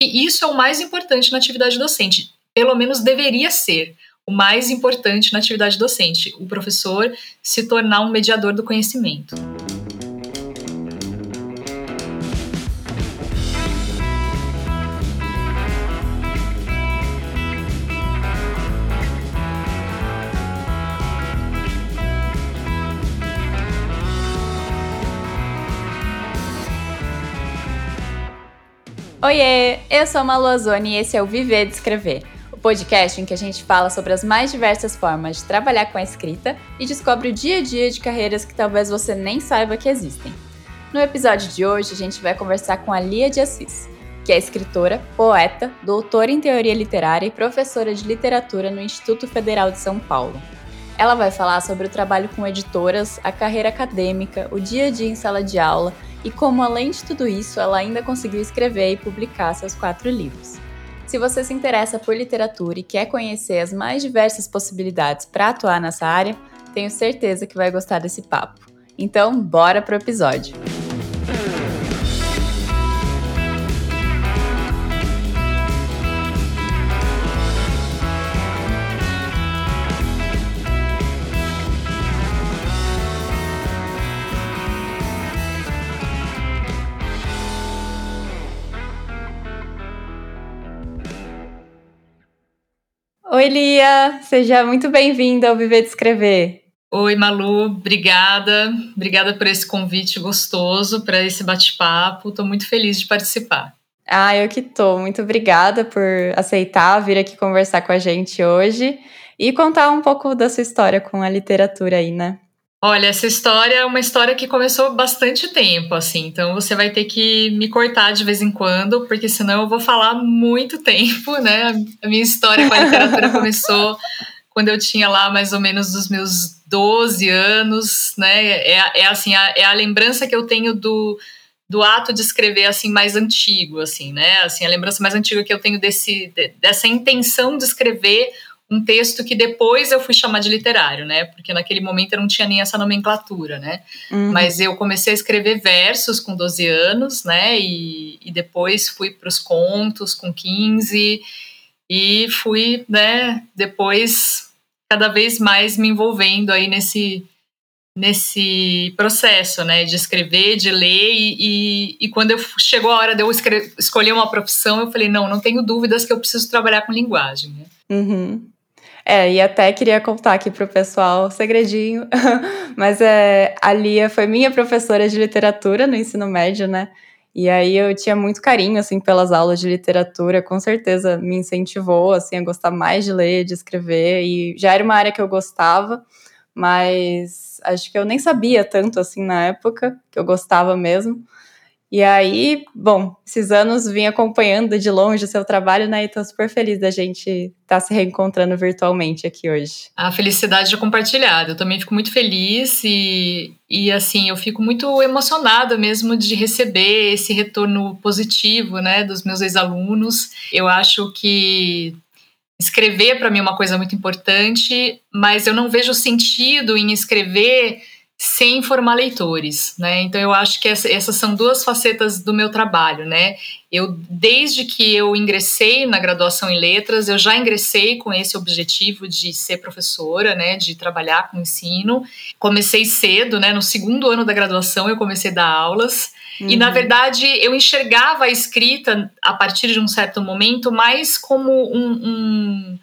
E isso é o mais importante na atividade docente, pelo menos deveria ser o mais importante na atividade docente, o professor se tornar um mediador do conhecimento. Oiê, eu sou a Malu e esse é o Viver de Escrever, o podcast em que a gente fala sobre as mais diversas formas de trabalhar com a escrita e descobre o dia a dia de carreiras que talvez você nem saiba que existem. No episódio de hoje, a gente vai conversar com a Lia de Assis, que é escritora, poeta, doutora em teoria literária e professora de literatura no Instituto Federal de São Paulo. Ela vai falar sobre o trabalho com editoras, a carreira acadêmica, o dia a dia em sala de aula e como, além de tudo isso, ela ainda conseguiu escrever e publicar seus quatro livros. Se você se interessa por literatura e quer conhecer as mais diversas possibilidades para atuar nessa área, tenho certeza que vai gostar desse papo. Então, bora pro episódio! Oi, Lia! Seja muito bem-vinda ao Viver de Escrever. Oi, Malu, obrigada. Obrigada por esse convite gostoso para esse bate-papo. Estou muito feliz de participar. Ah, eu que tô. Muito obrigada por aceitar vir aqui conversar com a gente hoje e contar um pouco da sua história com a literatura aí, né? Olha, essa história é uma história que começou bastante tempo, assim, então você vai ter que me cortar de vez em quando, porque senão eu vou falar muito tempo, né? A minha história com a literatura começou quando eu tinha lá mais ou menos os meus 12 anos, né? É, é assim, a, é a lembrança que eu tenho do, do ato de escrever assim mais antigo, assim, né? Assim, a lembrança mais antiga que eu tenho desse, dessa intenção de escrever um texto que depois eu fui chamar de literário, né? Porque naquele momento eu não tinha nem essa nomenclatura, né? Uhum. Mas eu comecei a escrever versos com 12 anos, né? E, e depois fui para os contos com 15 e fui, né? Depois cada vez mais me envolvendo aí nesse nesse processo, né, de escrever, de ler e, e, e quando eu, chegou a hora de eu escolher uma profissão, eu falei, não, não tenho dúvidas que eu preciso trabalhar com linguagem, né? Uhum. É, e até queria contar aqui pro pessoal, segredinho, mas é, a Lia foi minha professora de literatura no ensino médio, né? E aí eu tinha muito carinho, assim, pelas aulas de literatura, com certeza me incentivou, assim, a gostar mais de ler, de escrever, e já era uma área que eu gostava, mas acho que eu nem sabia tanto, assim, na época, que eu gostava mesmo. E aí, bom, esses anos vim acompanhando de longe o seu trabalho, né? E tô super feliz da gente estar tá se reencontrando virtualmente aqui hoje. A felicidade é compartilhada. Eu também fico muito feliz e, e assim, eu fico muito emocionada mesmo de receber esse retorno positivo, né, dos meus ex-alunos. Eu acho que escrever para mim é uma coisa muito importante, mas eu não vejo sentido em escrever sem formar leitores, né? Então eu acho que essa, essas são duas facetas do meu trabalho, né? Eu desde que eu ingressei na graduação em letras, eu já ingressei com esse objetivo de ser professora, né? De trabalhar com ensino. Comecei cedo, né? No segundo ano da graduação eu comecei a dar aulas. Uhum. E na verdade eu enxergava a escrita a partir de um certo momento mais como um, um,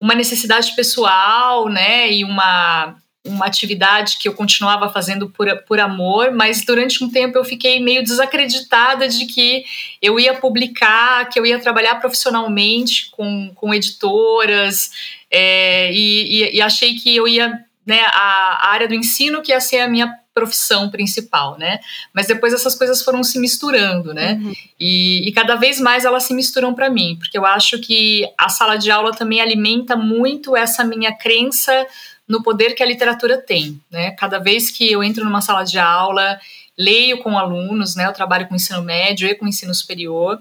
uma necessidade pessoal, né? E uma uma atividade que eu continuava fazendo por, por amor, mas durante um tempo eu fiquei meio desacreditada de que eu ia publicar, que eu ia trabalhar profissionalmente com, com editoras, é, e, e, e, achei que eu ia, né, a, a área do ensino que ia ser a minha profissão principal, né? Mas depois essas coisas foram se misturando, né? Uhum. E, e, cada vez mais elas se misturam para mim, porque eu acho que a sala de aula também alimenta muito essa minha crença no poder que a literatura tem. Né? Cada vez que eu entro numa sala de aula, leio com alunos, né? eu trabalho com ensino médio e com ensino superior,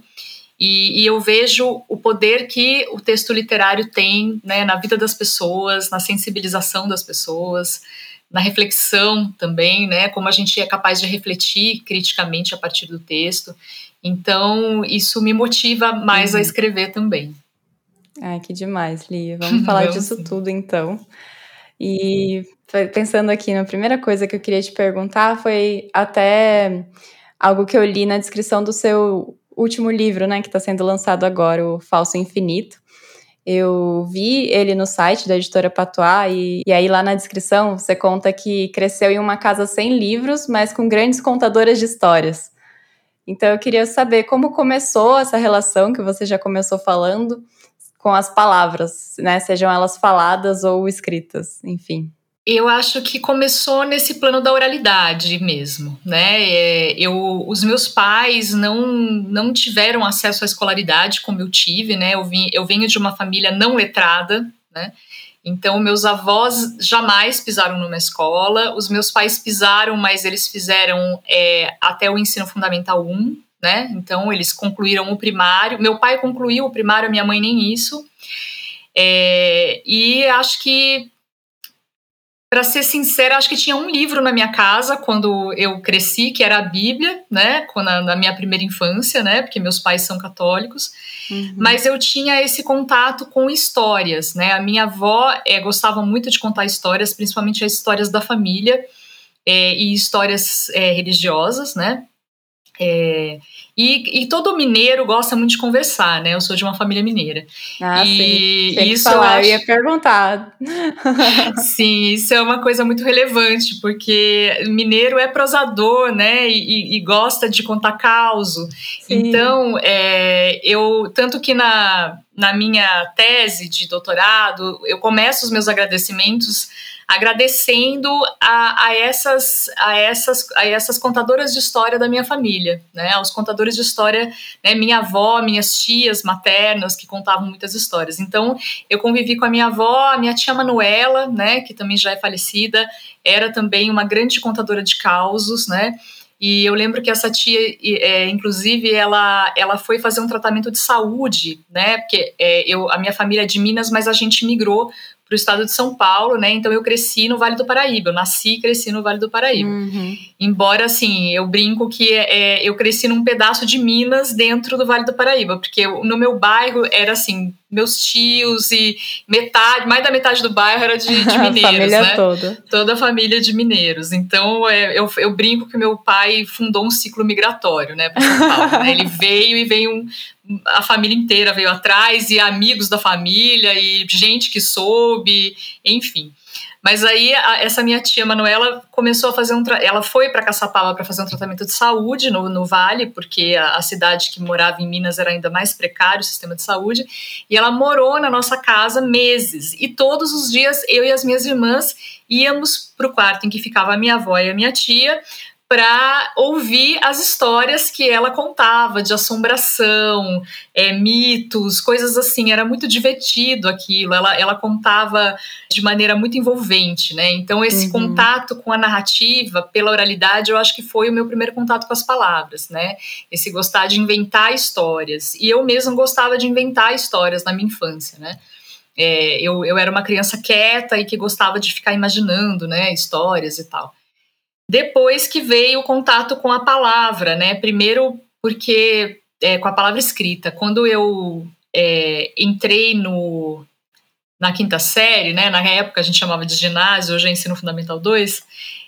e, e, eu vejo o poder que o texto literário tem né, na vida das pessoas, na sensibilização das pessoas. na reflexão também, né? Como a gente é capaz de refletir criticamente a partir do texto. Então, isso me motiva mais uhum. a escrever também. Ai, que demais, Lia. Vamos falar disso sim. tudo então. E pensando aqui, na primeira coisa que eu queria te perguntar foi até algo que eu li na descrição do seu último livro, né, que está sendo lançado agora, o Falso Infinito. Eu vi ele no site da editora Patois e, e aí lá na descrição você conta que cresceu em uma casa sem livros, mas com grandes contadoras de histórias. Então eu queria saber como começou essa relação que você já começou falando com as palavras, né? Sejam elas faladas ou escritas, enfim. Eu acho que começou nesse plano da oralidade mesmo, né? É, eu, os meus pais não, não tiveram acesso à escolaridade como eu tive, né? Eu, vim, eu venho de uma família não letrada, né? Então, meus avós jamais pisaram numa escola, os meus pais pisaram, mas eles fizeram é, até o ensino fundamental 1, né? Então, eles concluíram o primário. Meu pai concluiu o primário, minha mãe nem isso. É, e acho que para ser sincera, acho que tinha um livro na minha casa quando eu cresci, que era a Bíblia, né? Na, na minha primeira infância, né? Porque meus pais são católicos. Uhum. Mas eu tinha esse contato com histórias, né? A minha avó é, gostava muito de contar histórias, principalmente as histórias da família é, e histórias é, religiosas, né? É, e, e, todo mineiro gosta muito de conversar, né? Eu sou de uma família mineira. Ah, e sim. isso falar, eu, acho... eu ia perguntar. sim, isso é uma coisa muito relevante, porque mineiro é prosador, né? E, e gosta de contar causo. Então, é, eu tanto que na, na minha tese de doutorado, eu começo os meus agradecimentos agradecendo a, a, essas, a, essas, a essas contadoras de história da minha família, né? Aos contadores de história, né? Minha avó, minhas tias maternas que contavam muitas histórias. Então, eu convivi com a minha avó, a minha tia Manuela, né? Que também já é falecida, era também uma grande contadora de causos, né? E eu lembro que essa tia, é, inclusive, ela, ela foi fazer um tratamento de saúde, né? Porque é, eu, a minha família é de Minas, mas a gente migrou para o estado de São Paulo, né? Então eu cresci no Vale do Paraíba, eu nasci e cresci no Vale do Paraíba. Uhum. Embora, assim, eu brinco que é, eu cresci num pedaço de Minas dentro do Vale do Paraíba, porque no meu bairro era assim, meus tios e metade, mais da metade do bairro era de, de mineiros, a família né? Toda. toda a família de mineiros. Então é, eu, eu brinco que meu pai fundou um ciclo migratório, né, para São Paulo. né? Ele veio e veio um, a família inteira veio atrás e amigos da família e gente que soube, enfim. Mas aí a, essa minha tia Manuela começou a fazer um ela foi para Caçapava para fazer um tratamento de saúde no, no Vale, porque a, a, cidade que morava em Minas era ainda mais precário o sistema de saúde, e ela morou na nossa casa meses. E todos os dias eu e as minhas irmãs íamos para o quarto em que ficava a minha avó e a minha tia para ouvir as histórias que ela contava de assombração, é, mitos, coisas assim. Era muito divertido aquilo. Ela, ela contava de maneira muito envolvente, né? Então, esse uhum. contato com a narrativa pela oralidade, eu acho que foi o meu primeiro contato com as palavras, né? Esse gostar de inventar histórias. E eu mesma gostava de inventar histórias na minha infância, né? É, eu, eu era uma criança quieta e que gostava de ficar imaginando, né, histórias e tal. Depois que veio o contato com a palavra, né? Primeiro porque é, com a palavra escrita. Quando eu é, entrei no, na quinta série, né? Na época a gente chamava de ginásio, hoje é ensino fundamental 2.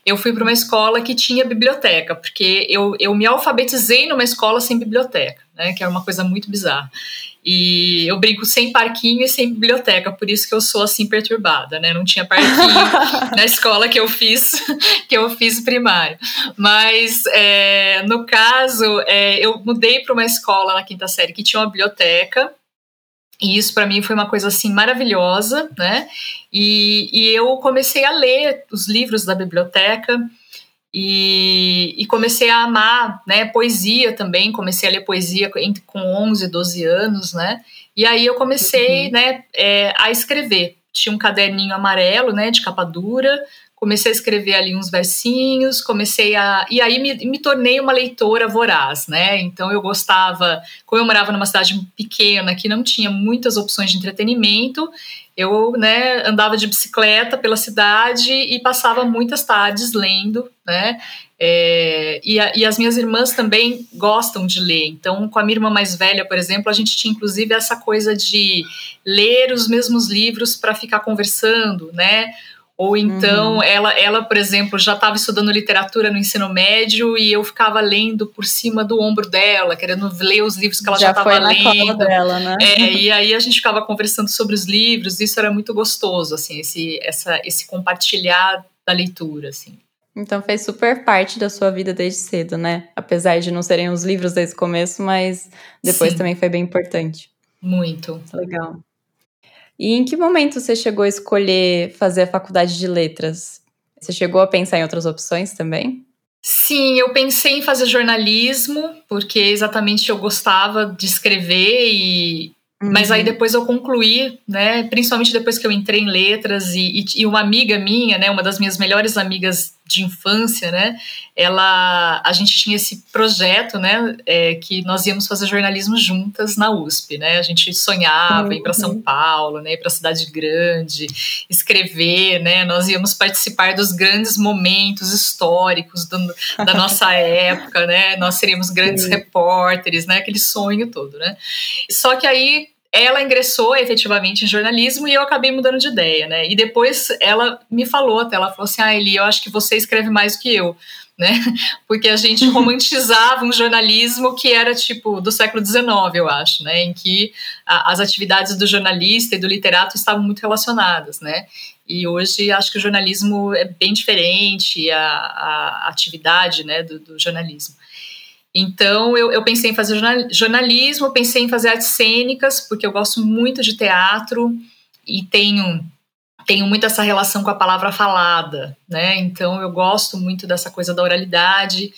Eu fui para uma escola que tinha biblioteca, porque eu, eu me alfabetizei numa escola sem biblioteca, né? Que era uma coisa muito bizarra. E eu brinco sem parquinho e sem biblioteca, por isso que eu sou assim perturbada, né? Não tinha parquinho na escola que eu fiz, que eu fiz primário. Mas é, no caso, é, eu mudei para uma escola na quinta série que tinha uma biblioteca. E isso para mim foi uma coisa assim maravilhosa, né? E, e eu comecei a ler os livros da biblioteca. E, e, comecei a amar, né, poesia também, comecei a ler poesia com 11, 12 anos, né, e aí eu comecei, uhum. né, é, a escrever. Tinha um caderninho amarelo, né, de capa dura, comecei a escrever ali uns versinhos, comecei a. E aí me, me tornei uma leitora voraz, né? Então eu gostava, como eu morava numa cidade pequena que não tinha muitas opções de entretenimento, eu né, andava de bicicleta pela cidade e passava muitas tardes lendo, né? É, e, a, e, as minhas irmãs também gostam de ler. Então, com a minha irmã mais velha, por exemplo, a gente tinha inclusive essa coisa de ler os mesmos livros para ficar conversando, né? Ou então, uhum. ela, ela, por exemplo, já estava estudando literatura no ensino médio e eu ficava lendo por cima do ombro dela, querendo ler os livros que ela já estava lendo. Dela, né? É, e aí a gente ficava conversando sobre os livros, isso era muito gostoso, assim, esse, essa, esse compartilhar da leitura, assim. Então fez super parte da sua vida desde cedo, né? Apesar de não serem os livros desde o começo, mas depois Sim. também foi bem importante. Muito. Legal. E em que momento você chegou a escolher fazer a faculdade de letras? Você chegou a pensar em outras opções também? Sim, eu pensei em fazer jornalismo, porque exatamente eu gostava de escrever e, Uhum. Mas aí depois eu concluí, né? Principalmente depois que eu entrei em letras e, e, e, uma amiga minha, né? Uma das minhas melhores amigas de infância, né? Ela, a gente tinha esse projeto, né? É, que nós íamos fazer jornalismo juntas na USP, né? A gente sonhava uhum. ir para São Paulo, né? Ir para cidade grande, escrever, né? Nós íamos participar dos grandes momentos históricos do, da nossa época, né? Nós seríamos grandes Sim. repórteres, né? Aquele sonho todo, né? Só que aí ela ingressou efetivamente em jornalismo e eu acabei mudando de ideia, né? E depois ela me falou até, ela falou assim, ah, Eli, eu acho que você escreve mais do que eu, né? Porque a gente romantizava um jornalismo que era tipo do século XIX, eu acho, né? Em que a, as atividades do jornalista e do literato estavam muito relacionadas, né? E hoje acho que o jornalismo é bem diferente, a, a atividade né, do, do jornalismo. Então, eu, eu, pensei em fazer jornalismo, pensei em fazer artes cênicas, porque eu gosto muito de teatro e tenho, tenho muito essa relação com a palavra falada, né? Então, eu gosto muito dessa coisa da oralidade.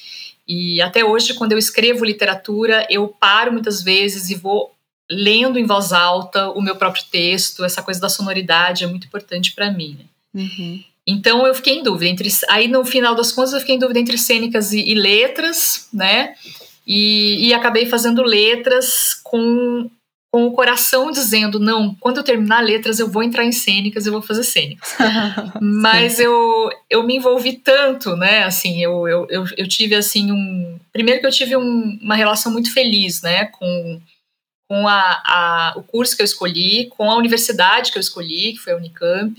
E até hoje, quando eu escrevo literatura, eu paro muitas vezes e vou lendo em voz alta o meu próprio texto. Essa coisa da sonoridade é muito importante para mim. Né? Uhum. Então eu fiquei em dúvida entre. Aí no final das contas eu fiquei em dúvida entre cênicas e, e letras, né? E, e, acabei fazendo letras com, com o coração dizendo: não, quando eu terminar letras eu vou entrar em cênicas, eu vou fazer cênicas. Mas eu, eu me envolvi tanto, né? Assim, eu, eu, eu, eu tive assim um. Primeiro que eu tive um, uma relação muito feliz, né? Com, com a, a, o curso que eu escolhi, com a universidade que eu escolhi, que foi a Unicamp,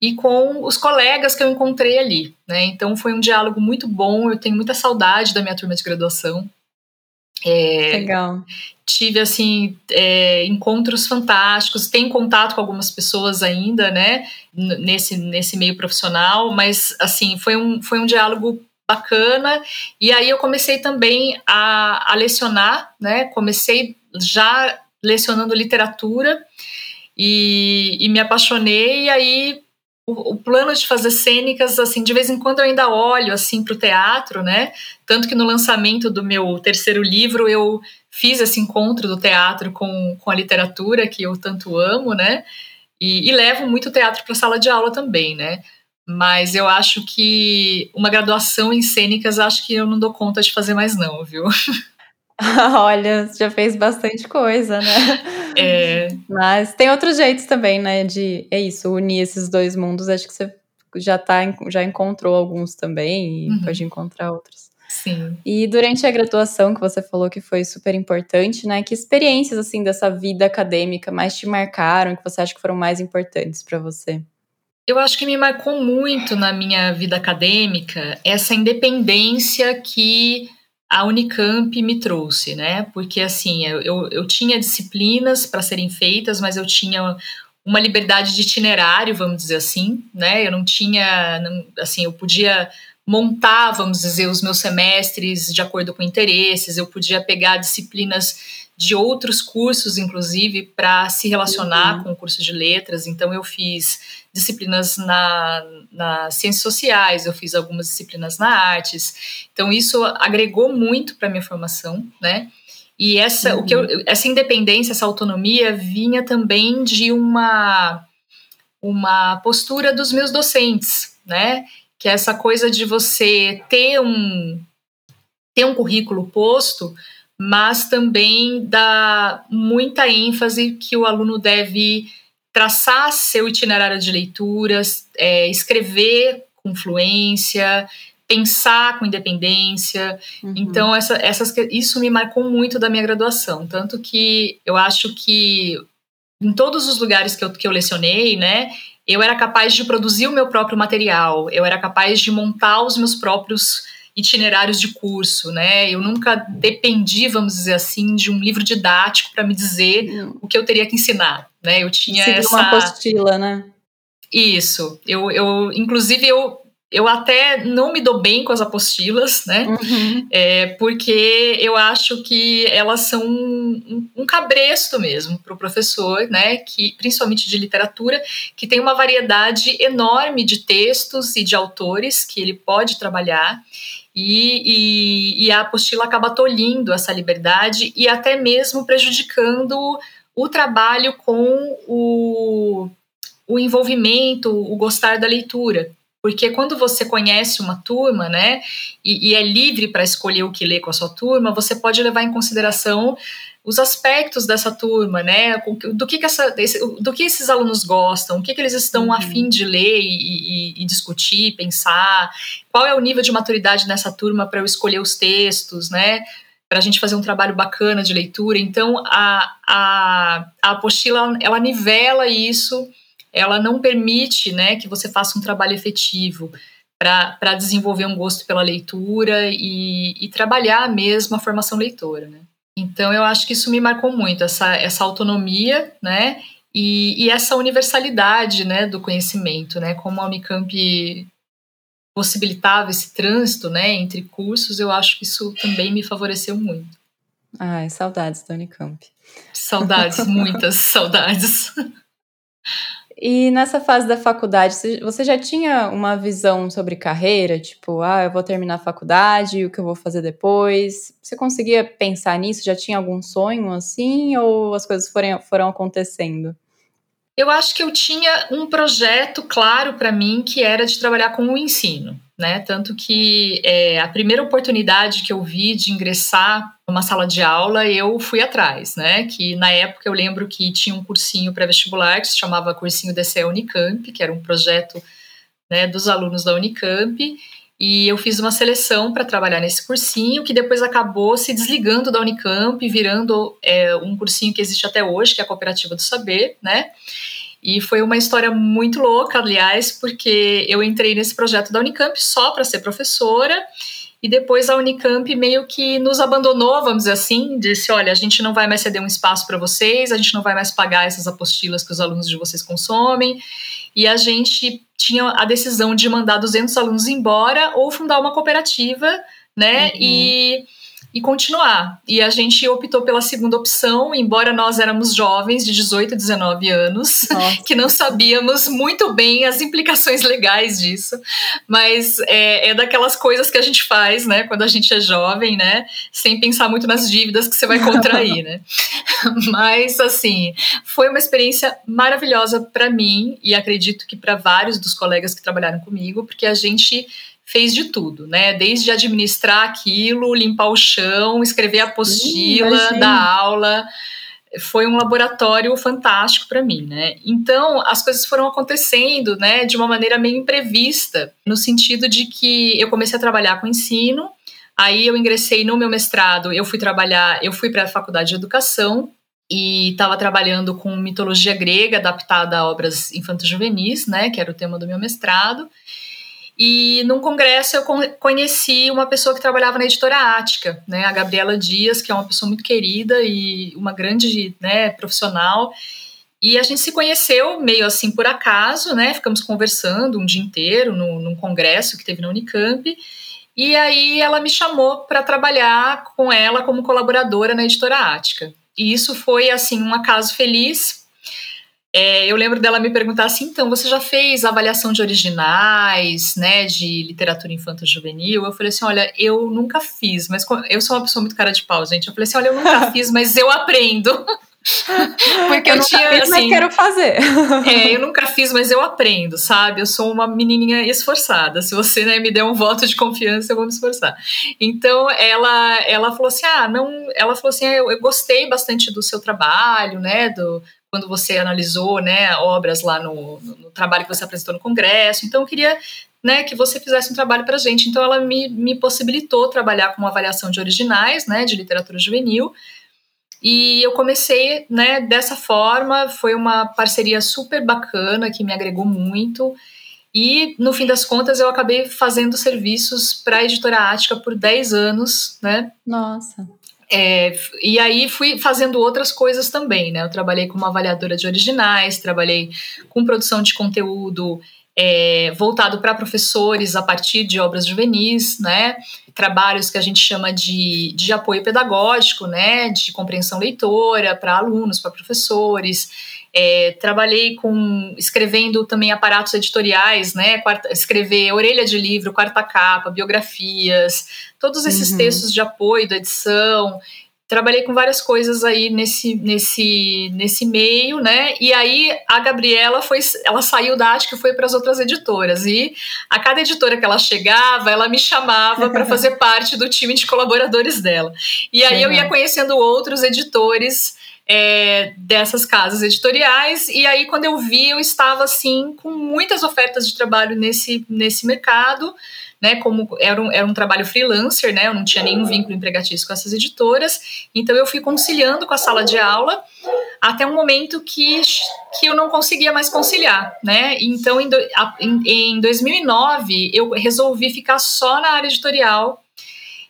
e com os colegas que eu encontrei ali, né? Então foi um diálogo muito bom. Eu tenho muita saudade da minha turma de graduação. É, Legal. Tive assim é, encontros fantásticos. Tenho contato com algumas pessoas ainda, né? Nesse nesse meio profissional, mas assim foi um foi um diálogo bacana. E aí eu comecei também a, a lecionar, né? Comecei já lecionando literatura e, e me apaixonei. E aí o, o, plano de fazer cênicas, assim, de vez em quando eu ainda olho, assim, para o teatro, né? Tanto que no lançamento do meu terceiro livro eu fiz esse encontro do teatro com, com a literatura, que eu tanto amo, né? E, e levo muito teatro para a sala de aula também, né? Mas eu acho que uma graduação em cênicas, acho que eu não dou conta de fazer mais não, viu? Olha, já fez bastante coisa, né? É. Mas tem outros jeitos também, né? De é isso, unir esses dois mundos. Acho que você já tá, já encontrou alguns também e uhum. pode encontrar outros. Sim. E durante a graduação, que você falou que foi super importante, né? Que experiências assim dessa vida acadêmica mais te marcaram, que você acha que foram mais importantes para você? Eu acho que me marcou muito na minha vida acadêmica essa independência que a Unicamp me trouxe, né? Porque assim, eu, eu tinha disciplinas para serem feitas, mas eu tinha uma liberdade de itinerário, vamos dizer assim, né? Eu não tinha, não, assim, eu podia montar, vamos dizer, os meus semestres de acordo com interesses, eu podia pegar disciplinas de outros cursos, inclusive, para se relacionar uhum. com o curso de letras. Então, eu fiz disciplinas na, nas ciências sociais, eu fiz algumas disciplinas na artes. Então isso agregou muito para minha formação, né? E essa, uhum. o que eu, uhum. essa independência, essa autonomia vinha também de uma uma postura dos meus docentes, né? Que é essa coisa de você ter um ter um currículo posto, mas também dá muita ênfase que o aluno deve traçar seu itinerário de leituras, é, escrever com fluência, pensar com independência. Uhum. Então, essa, essas, isso me marcou muito da minha graduação. Tanto que eu acho que em todos os lugares que eu, que eu lecionei, né, eu era capaz de produzir o meu próprio material, eu era capaz de montar os meus próprios itinerários de curso, né? Eu nunca dependi, vamos dizer assim, de um livro didático para me dizer hum. o que eu teria que ensinar, né? Eu tinha Seguir essa uma apostila, né? Isso. Eu, eu inclusive eu eu até não me dou bem com as apostilas, né? Uhum. É, porque eu acho que elas são um, um cabresto mesmo para o professor, né? Que, principalmente de literatura, que tem uma variedade enorme de textos e de autores que ele pode trabalhar. E, e, e, a apostila acaba tolhindo essa liberdade e até mesmo prejudicando o trabalho com o, o envolvimento, o gostar da leitura. Porque quando você conhece uma turma, né, e, e é livre para escolher o que ler com a sua turma, você pode levar em consideração os aspectos dessa turma, né? Do que, que essa, do que esses alunos gostam, o que, que eles estão uhum. afim de ler e, e, e, discutir, pensar, qual é o nível de maturidade nessa turma para eu escolher os textos, né? Para a gente fazer um trabalho bacana de leitura. Então, a, a, a apostila ela nivela isso, ela não permite, né, que você faça um trabalho efetivo para desenvolver um gosto pela leitura e, e trabalhar mesmo a formação leitora, né? Então, eu acho que isso me marcou muito, essa, essa autonomia, né? E, e essa universalidade, né, do conhecimento, né? Como a Unicamp possibilitava esse trânsito, né, entre cursos, eu acho que isso também me favoreceu muito. Ai, saudades da Unicamp. Saudades, muitas saudades. E nessa fase da faculdade, você já tinha uma visão sobre carreira? Tipo, ah, eu vou terminar a faculdade, o que eu vou fazer depois? Você conseguia pensar nisso? Já tinha algum sonho assim? Ou as coisas foram, foram acontecendo? Eu acho que eu tinha um projeto claro para mim que era de trabalhar com o ensino né? Tanto que é, a primeira oportunidade que eu vi de ingressar numa sala de aula, eu fui atrás, né? Que na época eu lembro que tinha um cursinho pré-vestibular que se chamava Cursinho DCE Unicamp, que era um projeto né, dos alunos da Unicamp. E eu fiz uma seleção para trabalhar nesse cursinho, que depois acabou se desligando da Unicamp, virando é, um cursinho que existe até hoje, que é a Cooperativa do Saber, né? E foi uma história muito louca, aliás, porque eu entrei nesse projeto da Unicamp só para ser professora. E depois a Unicamp meio que nos abandonou, vamos dizer assim, disse: olha, a gente não vai mais ceder um espaço para vocês, a gente não vai mais pagar essas apostilas que os alunos de vocês consomem. E a gente tinha a decisão de mandar 200 alunos embora ou fundar uma cooperativa, né? Uhum. E e continuar. E a gente optou pela segunda opção, embora nós éramos jovens de 18, 19 anos, Nossa. que não sabíamos muito bem as implicações legais disso, mas é, é, daquelas coisas que a gente faz, né, quando a gente é jovem, né, sem pensar muito nas dívidas que você vai contrair, né. Mas, assim, foi uma experiência maravilhosa para mim e acredito que para vários dos colegas que trabalharam comigo, porque a gente fez de tudo, né? Desde administrar aquilo, limpar o chão, escrever a apostila da aula. Foi um laboratório fantástico para mim, né? Então, as coisas foram acontecendo, né, de uma maneira meio imprevista, no sentido de que eu comecei a trabalhar com ensino, aí eu ingressei no meu mestrado, eu fui trabalhar, eu fui para a faculdade de educação, e estava trabalhando com mitologia grega adaptada a obras infanto-juvenis, né, que era o tema do meu mestrado. E num congresso eu conheci uma pessoa que trabalhava na editora Ática, né, a Gabriela Dias, que é uma pessoa muito querida e uma grande né, profissional. E a gente se conheceu meio assim por acaso, né? Ficamos conversando um dia inteiro no, num congresso que teve na Unicamp. E aí ela me chamou para trabalhar com ela como colaboradora na editora Ática. E isso foi assim um acaso feliz, é, eu lembro dela me perguntar assim, então, você já fez avaliação de originais, né, de literatura infanto-juvenil? Eu falei assim, olha, eu nunca fiz, mas eu sou uma pessoa muito cara de pau, gente. Eu falei assim, olha, eu nunca fiz, mas eu aprendo. Porque eu, eu tinha, fiz, assim, mas quero fazer. É, eu nunca fiz, mas eu aprendo, sabe? Eu sou uma menininha esforçada. Se você né, me der um voto de confiança, eu vou me esforçar. Então, ela, ela falou assim, ah, não... Ela falou assim, ah, eu, eu gostei bastante do seu trabalho, né? Do, quando você analisou, né, obras lá no, no, trabalho que você apresentou no congresso. Então, eu queria né, que você fizesse um trabalho para a gente. Então, ela me, me possibilitou trabalhar com uma avaliação de originais, né, de literatura juvenil. E eu comecei, né, dessa forma. Foi uma parceria super bacana que me agregou muito. E, no fim das contas, eu acabei fazendo serviços para a editora Ática por 10 anos, né? Nossa. É, e aí fui fazendo outras coisas também, né? Eu trabalhei como avaliadora de originais, trabalhei com produção de conteúdo é, voltado para professores a partir de obras juvenis, né? Trabalhos que a gente chama de, de apoio pedagógico, né? De compreensão leitora para alunos, para professores. É, trabalhei com escrevendo também aparatos editoriais, né? Quarta, escrever orelha de livro, quarta capa, biografias, todos esses uhum. textos de apoio da edição trabalhei com várias coisas aí nesse, nesse, nesse meio, né? E aí a Gabriela foi, ela saiu da Ática e foi para as outras editoras. E a cada editora que ela chegava, ela me chamava para fazer parte do time de colaboradores dela. E aí eu ia conhecendo outros editores é, dessas casas editoriais. E aí, quando eu vi, eu estava assim com muitas ofertas de trabalho nesse, nesse mercado né, como era um, era um trabalho freelancer, né, eu não tinha nenhum vínculo empregatício com essas editoras, então eu fui conciliando com a sala de aula até um momento que, que eu não conseguia mais conciliar, né, então em, do, em, em 2009 eu resolvi ficar só na área editorial,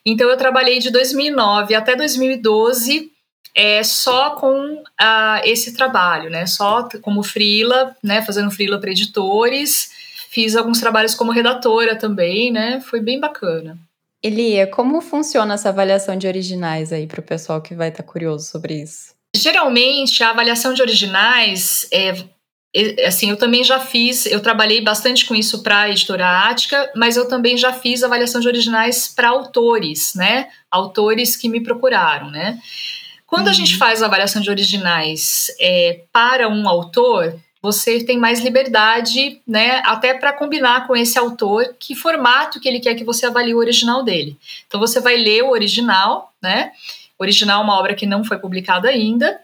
então eu trabalhei de 2009 até 2012 é, só com uh, esse trabalho, né, só como freela, né, fazendo freela para editores, Fiz alguns trabalhos como redatora também, né? Foi bem bacana. Elia, como funciona essa avaliação de originais aí para o pessoal que vai estar tá curioso sobre isso? Geralmente, a avaliação de originais é, é, assim, eu também já fiz, eu trabalhei bastante com isso para a editora Ática, mas eu também já fiz avaliação de originais para autores, né? Autores que me procuraram, né? Quando uhum. a gente uhum. faz a avaliação de originais é, para um autor, você tem mais liberdade, né, até para combinar com esse autor que formato que ele quer que você avalie o original dele. Então você vai ler o original, né? O original é uma obra que não foi publicada ainda.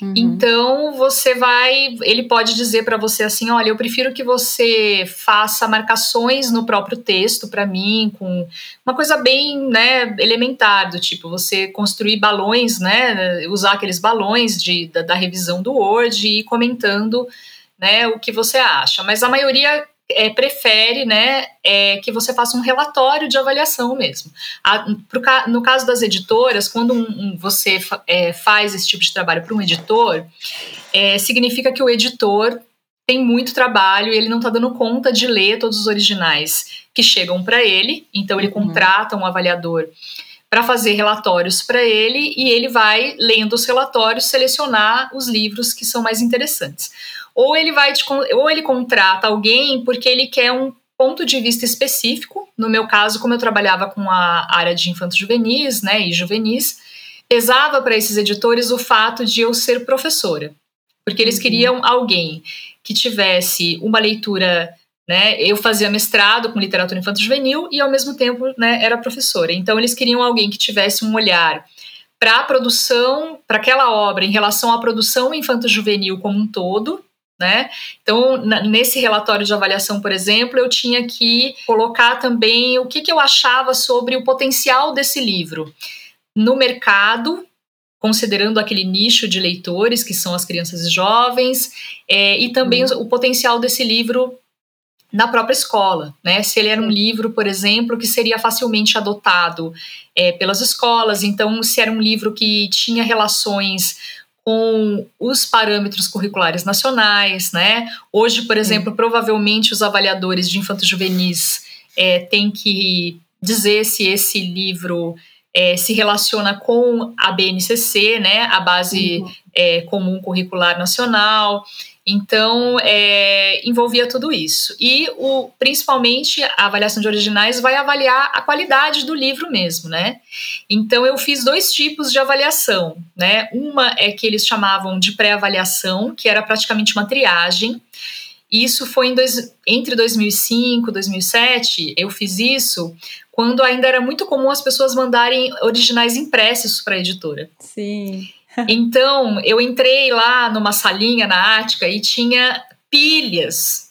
Uhum. Então você vai, ele pode dizer para você assim, olha, eu prefiro que você faça marcações no próprio texto para mim, com uma coisa bem, né, elementar do tipo você construir balões, né, usar aqueles balões de, da, da revisão do Word e ir comentando né, o que você acha. Mas a maioria é, prefere né, é, que você faça um relatório de avaliação mesmo. A, pro, no caso das editoras, quando um, um, você é, faz esse tipo de trabalho para um editor, é, significa que o editor tem muito trabalho e ele não está dando conta de ler todos os originais que chegam para ele, então ele uhum. contrata um avaliador para fazer relatórios para ele e ele vai lendo os relatórios selecionar os livros que são mais interessantes ou ele vai te, ou ele contrata alguém porque ele quer um ponto de vista específico. No meu caso, como eu trabalhava com a área de infantos juvenis, né, e juvenis, pesava para esses editores o fato de eu ser professora, porque eles uhum. queriam alguém que tivesse uma leitura né? Eu fazia mestrado com literatura infanto juvenil e ao mesmo tempo, né, era professora. Então eles queriam alguém que tivesse um olhar para a produção, para aquela obra em relação à produção infanto juvenil como um todo, né? Então, nesse relatório de avaliação, por exemplo, eu tinha que colocar também o que, que eu achava sobre o potencial desse livro no mercado, considerando aquele nicho de leitores que são as crianças e jovens, é, e também uhum. o potencial desse livro na própria escola, né? Se ele era um livro, por exemplo, que seria facilmente adotado é, pelas escolas, então se era um livro que tinha relações com os parâmetros curriculares nacionais, né? Hoje, por exemplo, Sim. provavelmente os avaliadores de infantos juvenis é, têm que dizer se esse livro é, se relaciona com a BNCC, né? A base uhum. é, comum curricular nacional. Então, é, envolvia tudo isso. E, o, principalmente, a avaliação de originais vai avaliar a qualidade do livro mesmo, né? Então, eu fiz dois tipos de avaliação, né? Uma é que eles chamavam de pré-avaliação, que era praticamente uma triagem. Isso foi dois, entre 2005 e 2007, eu fiz isso quando ainda era muito comum as pessoas mandarem originais impressos para a editora. Sim. Então, eu entrei lá numa salinha na Ática e tinha pilhas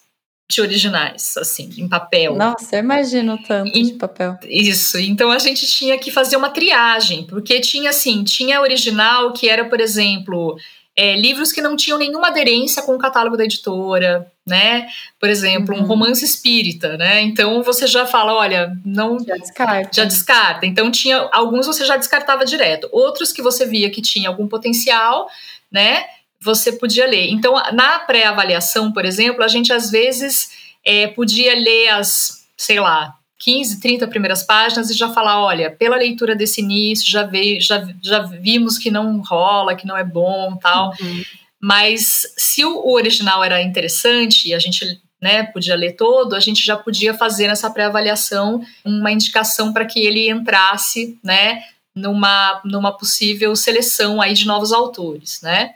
de originais, assim, em papel. Nossa, eu imagino tanto e, de papel. Isso. Então a gente tinha que fazer uma triagem, porque tinha assim, tinha original que era, por exemplo, é, livros que não tinham nenhuma aderência com o catálogo da editora, né? Por exemplo, uhum. um romance espírita, né? Então você já fala, olha, não já descarta. Já descarta. Então tinha alguns você já descartava direto, outros que você via que tinha algum potencial, né? Você podia ler. Então na pré-avaliação, por exemplo, a gente às vezes é, podia ler as, sei lá, 15, 30 primeiras páginas e já falar, olha, pela leitura desse início, já, veio, já, já vimos que não rola, que não é bom tal. Uhum. Mas se o, original era interessante e a gente né, podia ler todo, a gente já podia fazer nessa pré-avaliação uma indicação para que ele entrasse, né, numa, numa possível seleção aí de novos autores, né?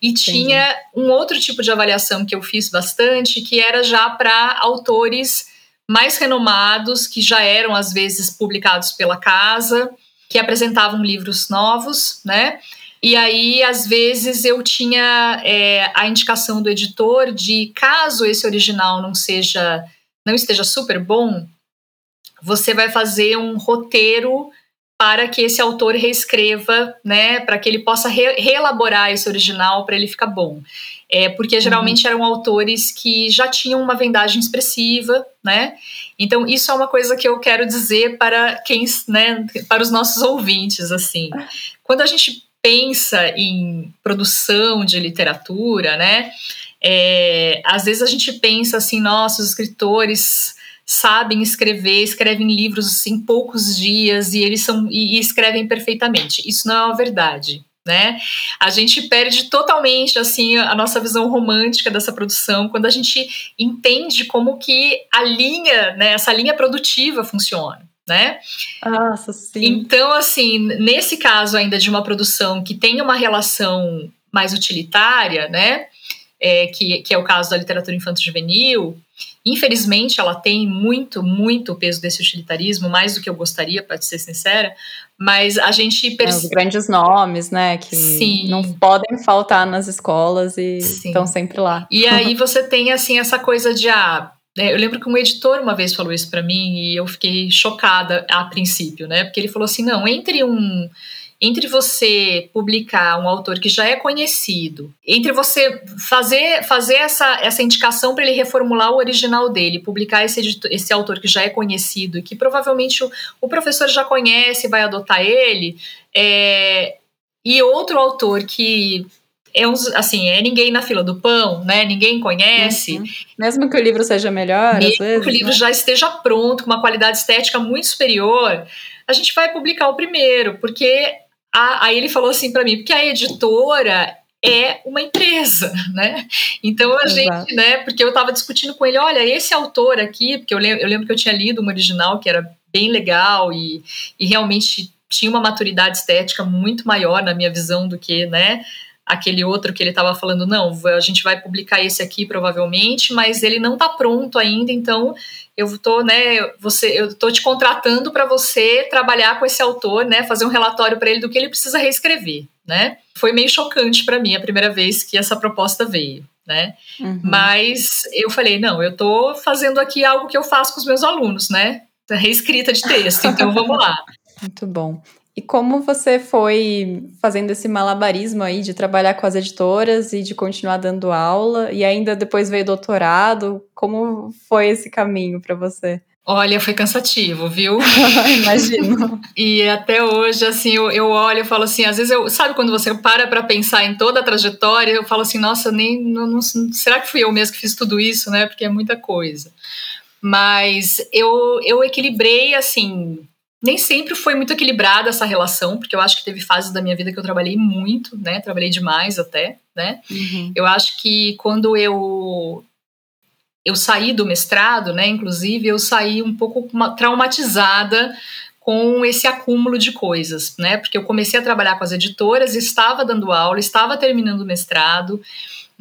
E Entendi. tinha um outro tipo de avaliação que eu fiz bastante, que era já para autores mais renomados, que já eram às vezes publicados pela casa, que apresentavam livros novos, né? E aí, às vezes, eu tinha é, a indicação do editor de caso esse original não seja, não esteja super bom, você vai fazer um roteiro para que esse autor reescreva, né, para que ele possa re reelaborar esse original para ele ficar bom. É, porque geralmente uhum. eram autores que já tinham uma vendagem expressiva, né? Então isso é uma coisa que eu quero dizer para quem, né, para os nossos ouvintes, assim. Quando a gente pensa em produção de literatura, né? É, às vezes a gente pensa assim, nossa, os escritores sabem escrever, escrevem livros em poucos dias e eles são e, e escrevem perfeitamente. Isso não é uma verdade. Né? A gente perde totalmente assim a nossa visão romântica dessa produção quando a gente entende como que a linha, né, essa linha produtiva funciona né? Nossa, sim. Então, assim, nesse caso ainda de uma produção que tem uma relação mais utilitária, né? É, que, que é o caso da literatura infanto-juvenil, infelizmente ela tem muito, muito peso desse utilitarismo, mais do que eu gostaria, para ser sincera, mas a gente percebe... É, os grandes nomes, né, que Sim. não podem faltar nas escolas e Sim. estão sempre lá. E aí você tem, assim, essa coisa de, ah, é, eu lembro que um editor uma vez falou isso para mim e eu fiquei chocada a princípio, né? Porque ele falou assim: não, entre um. Entre você publicar um autor que já é conhecido, entre você fazer, fazer essa, essa indicação para ele reformular o original dele, publicar esse, esse autor que já é conhecido e que provavelmente o, o professor já conhece e vai adotar ele, é, e outro autor que é uns, assim, é ninguém na fila do pão, né? Ninguém conhece. Uhum. Mesmo que o livro seja melhor, mesmo vezes, que o livro né? já esteja pronto, com uma qualidade estética muito superior, a gente vai publicar o primeiro, porque a, aí ele falou assim para mim, porque a editora é uma empresa, né? Então a Exato. gente, né? Porque eu estava discutindo com ele, olha, esse autor aqui, porque eu lembro, eu lembro que eu tinha lido um original que era bem legal e, e realmente tinha uma maturidade estética muito maior na minha visão do que, né? Aquele outro que ele estava falando, não, a gente vai publicar esse aqui provavelmente, mas ele não está pronto ainda, então eu tô, né, você, eu tô te contratando para você trabalhar com esse autor, né, fazer um relatório para ele do que ele precisa reescrever, né? Foi meio chocante para mim a primeira vez que essa proposta veio, né? Uhum. Mas eu falei, não, eu tô fazendo aqui algo que eu faço com os meus alunos, né? Reescrita de texto, então vamos lá. Muito bom. E como você foi fazendo esse malabarismo aí de trabalhar com as editoras e de continuar dando aula e ainda depois veio doutorado? Como foi esse caminho para você? Olha, foi cansativo, viu? Imagino. e até hoje, assim, eu, eu olho e falo assim, às vezes eu, sabe quando você para para pensar em toda a trajetória, eu falo assim, nossa, nem, não, não, será que fui eu mesmo que fiz tudo isso, né? Porque é muita coisa. Mas eu, eu equilibrei, assim, nem sempre foi muito equilibrada essa relação, porque eu acho que teve fases da minha vida que eu trabalhei muito, né? Trabalhei demais até. né? Uhum. Eu acho que quando eu eu saí do mestrado, né, inclusive eu saí um pouco traumatizada com esse acúmulo de coisas, né? Porque eu comecei a trabalhar com as editoras, estava dando aula, estava terminando o mestrado,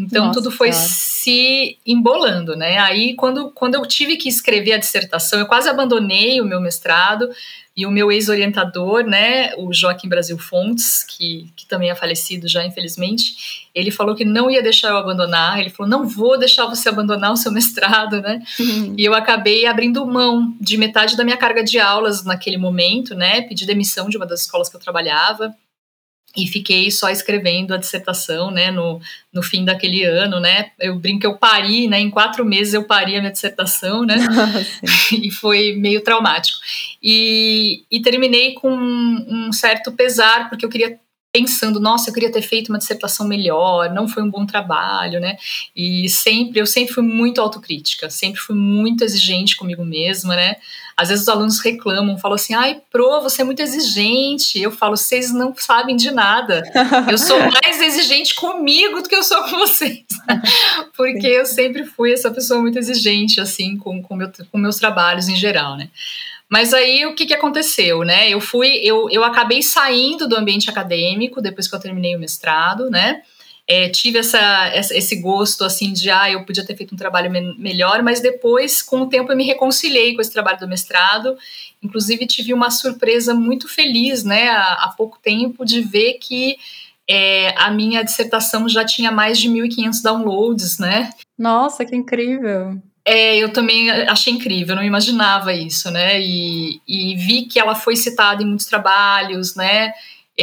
então Nossa, tudo foi cara. se embolando, né? Aí quando, quando eu tive que escrever a dissertação, eu quase abandonei o meu mestrado e o meu ex-orientador, né, o Joaquim Brasil Fontes, que, que também é falecido já, infelizmente, ele falou que não ia deixar eu abandonar, ele falou, não vou deixar você abandonar o seu mestrado, né, uhum. e eu acabei abrindo mão de metade da minha carga de aulas naquele momento, né, pedi demissão de uma das escolas que eu trabalhava, e fiquei só escrevendo a dissertação, né, no, no fim daquele ano, né, eu brinco que eu pari, né, em quatro meses eu pari a minha dissertação, né, e foi meio traumático. E, e terminei com um, um certo pesar, porque eu queria pensando, nossa, eu queria ter feito uma dissertação melhor, não foi um bom trabalho, né? E sempre, eu sempre fui muito autocrítica, sempre fui muito exigente comigo mesma, né? Às vezes os alunos reclamam, falam assim, ai, pro, você é muito exigente. Eu falo, vocês não sabem de nada. Eu sou mais exigente comigo do que eu sou com vocês. Porque eu sempre fui essa pessoa muito exigente, assim, com, com, meu, com meus trabalhos em geral, né? Mas aí o que, que aconteceu, né? Eu fui, eu, eu acabei saindo do ambiente acadêmico depois que eu terminei o mestrado, né? É, tive essa, esse gosto assim de ah, eu podia ter feito um trabalho me melhor, mas depois, com o tempo, eu me reconciliei com esse trabalho do mestrado. Inclusive, tive uma surpresa muito feliz, né, há, há pouco tempo, de ver que é, a minha dissertação já tinha mais de 1.500 downloads, né? Nossa, que incrível! É, eu também achei incrível, não imaginava isso, né? E, e vi que ela foi citada em muitos trabalhos, né?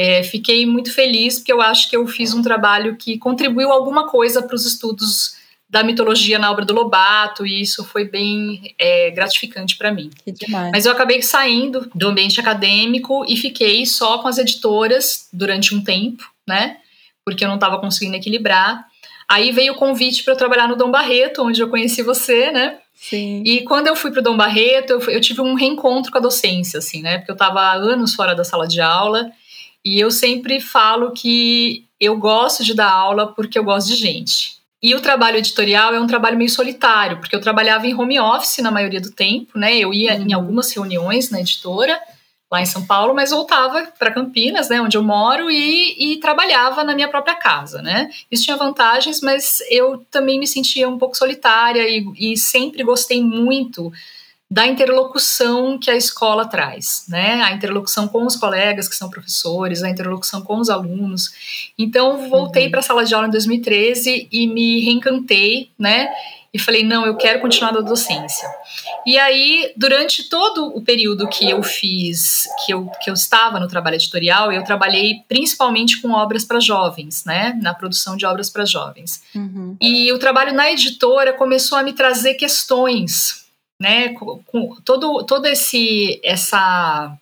É, fiquei muito feliz porque eu acho que eu fiz um trabalho que contribuiu alguma coisa para os estudos da mitologia na obra do Lobato e isso foi bem é, gratificante para mim. Que demais. Mas eu acabei saindo do ambiente acadêmico e fiquei só com as editoras durante um tempo, né? Porque eu não estava conseguindo equilibrar. Aí veio o convite para eu trabalhar no Dom Barreto, onde eu conheci você, né? Sim. E quando eu fui para o Dom Barreto, eu, eu, tive um reencontro com a docência, assim, né? Porque eu estava anos fora da sala de aula e eu sempre falo que eu gosto de dar aula porque eu gosto de gente. E o trabalho editorial é um trabalho meio solitário, porque eu trabalhava em home office na maioria do tempo, né? Eu ia uhum. em algumas reuniões na editora lá em São Paulo, mas voltava para Campinas, né, onde eu moro, e, e, trabalhava na minha própria casa, né. Isso tinha vantagens, mas eu também me sentia um pouco solitária e, e sempre gostei muito da interlocução que a escola traz, né? A interlocução com os colegas que são professores, a interlocução com os alunos. Então, voltei uhum. para a sala de aula em 2013 e me reencantei, né? e falei: não, eu quero continuar na docência. E aí, durante todo o período que eu fiz, que eu, que eu estava no trabalho editorial, eu trabalhei principalmente com obras para jovens, né? Na produção de obras para jovens. Uhum. E o trabalho na editora começou a me trazer questões, né? Com, com todo, todo esse essa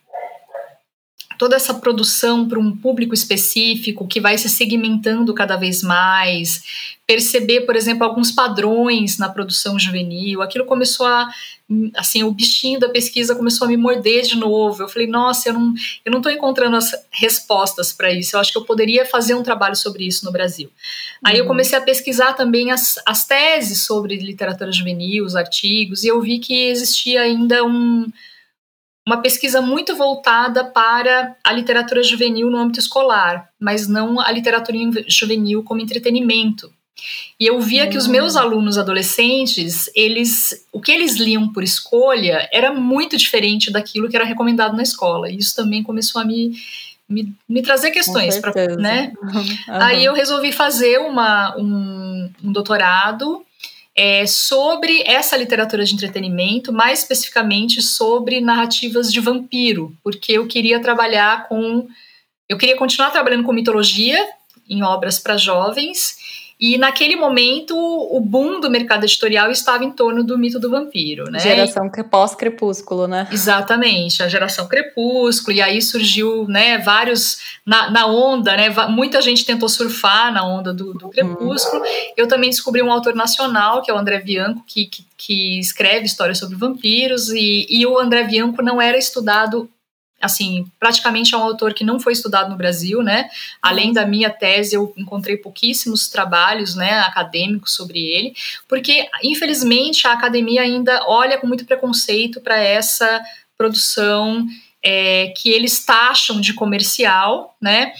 toda essa produção para um público específico que vai se segmentando cada vez mais, perceber, por exemplo, alguns padrões na produção juvenil. Aquilo começou a assim, o bichinho da pesquisa começou a me morder de novo. Eu falei, nossa, eu não, eu não estou encontrando as respostas para isso. Eu acho que eu poderia fazer um trabalho sobre isso no Brasil. Aí eu uhum. comecei a pesquisar também as, as teses sobre literatura juvenil, os artigos, e eu vi que existia ainda um, uma pesquisa muito voltada para a literatura juvenil no âmbito escolar, mas não a literatura juvenil como entretenimento. E eu via uhum. que os meus hum. alunos adolescentes, eles, o que eles liam por escolha era muito diferente daquilo que era recomendado na escola. E isso também começou a me, me, me trazer questões, né? Uhum. Aí eu resolvi fazer uma, um, um doutorado é, sobre essa literatura de entretenimento, mais especificamente sobre narrativas de vampiro, porque eu queria trabalhar com. Eu queria continuar trabalhando com mitologia em obras para jovens e naquele momento, o boom do mercado editorial estava em torno do mito do vampiro, né? Geração pós-crepúsculo, né? Exatamente, a geração crepúsculo, e aí surgiu, né, vários, na, na onda, né, muita gente tentou surfar na onda do, do crepúsculo. Hum. Eu também descobri um autor nacional, que é o André Bianco, que, que, que escreve histórias sobre vampiros, e, e o André Bianco não era estudado assim, praticamente é um autor que não foi estudado no Brasil, né? Além da minha tese, eu encontrei pouquíssimos trabalhos, né, acadêmicos sobre ele, porque infelizmente a academia ainda olha com muito preconceito para essa produção é, que eles taxam de comercial, né?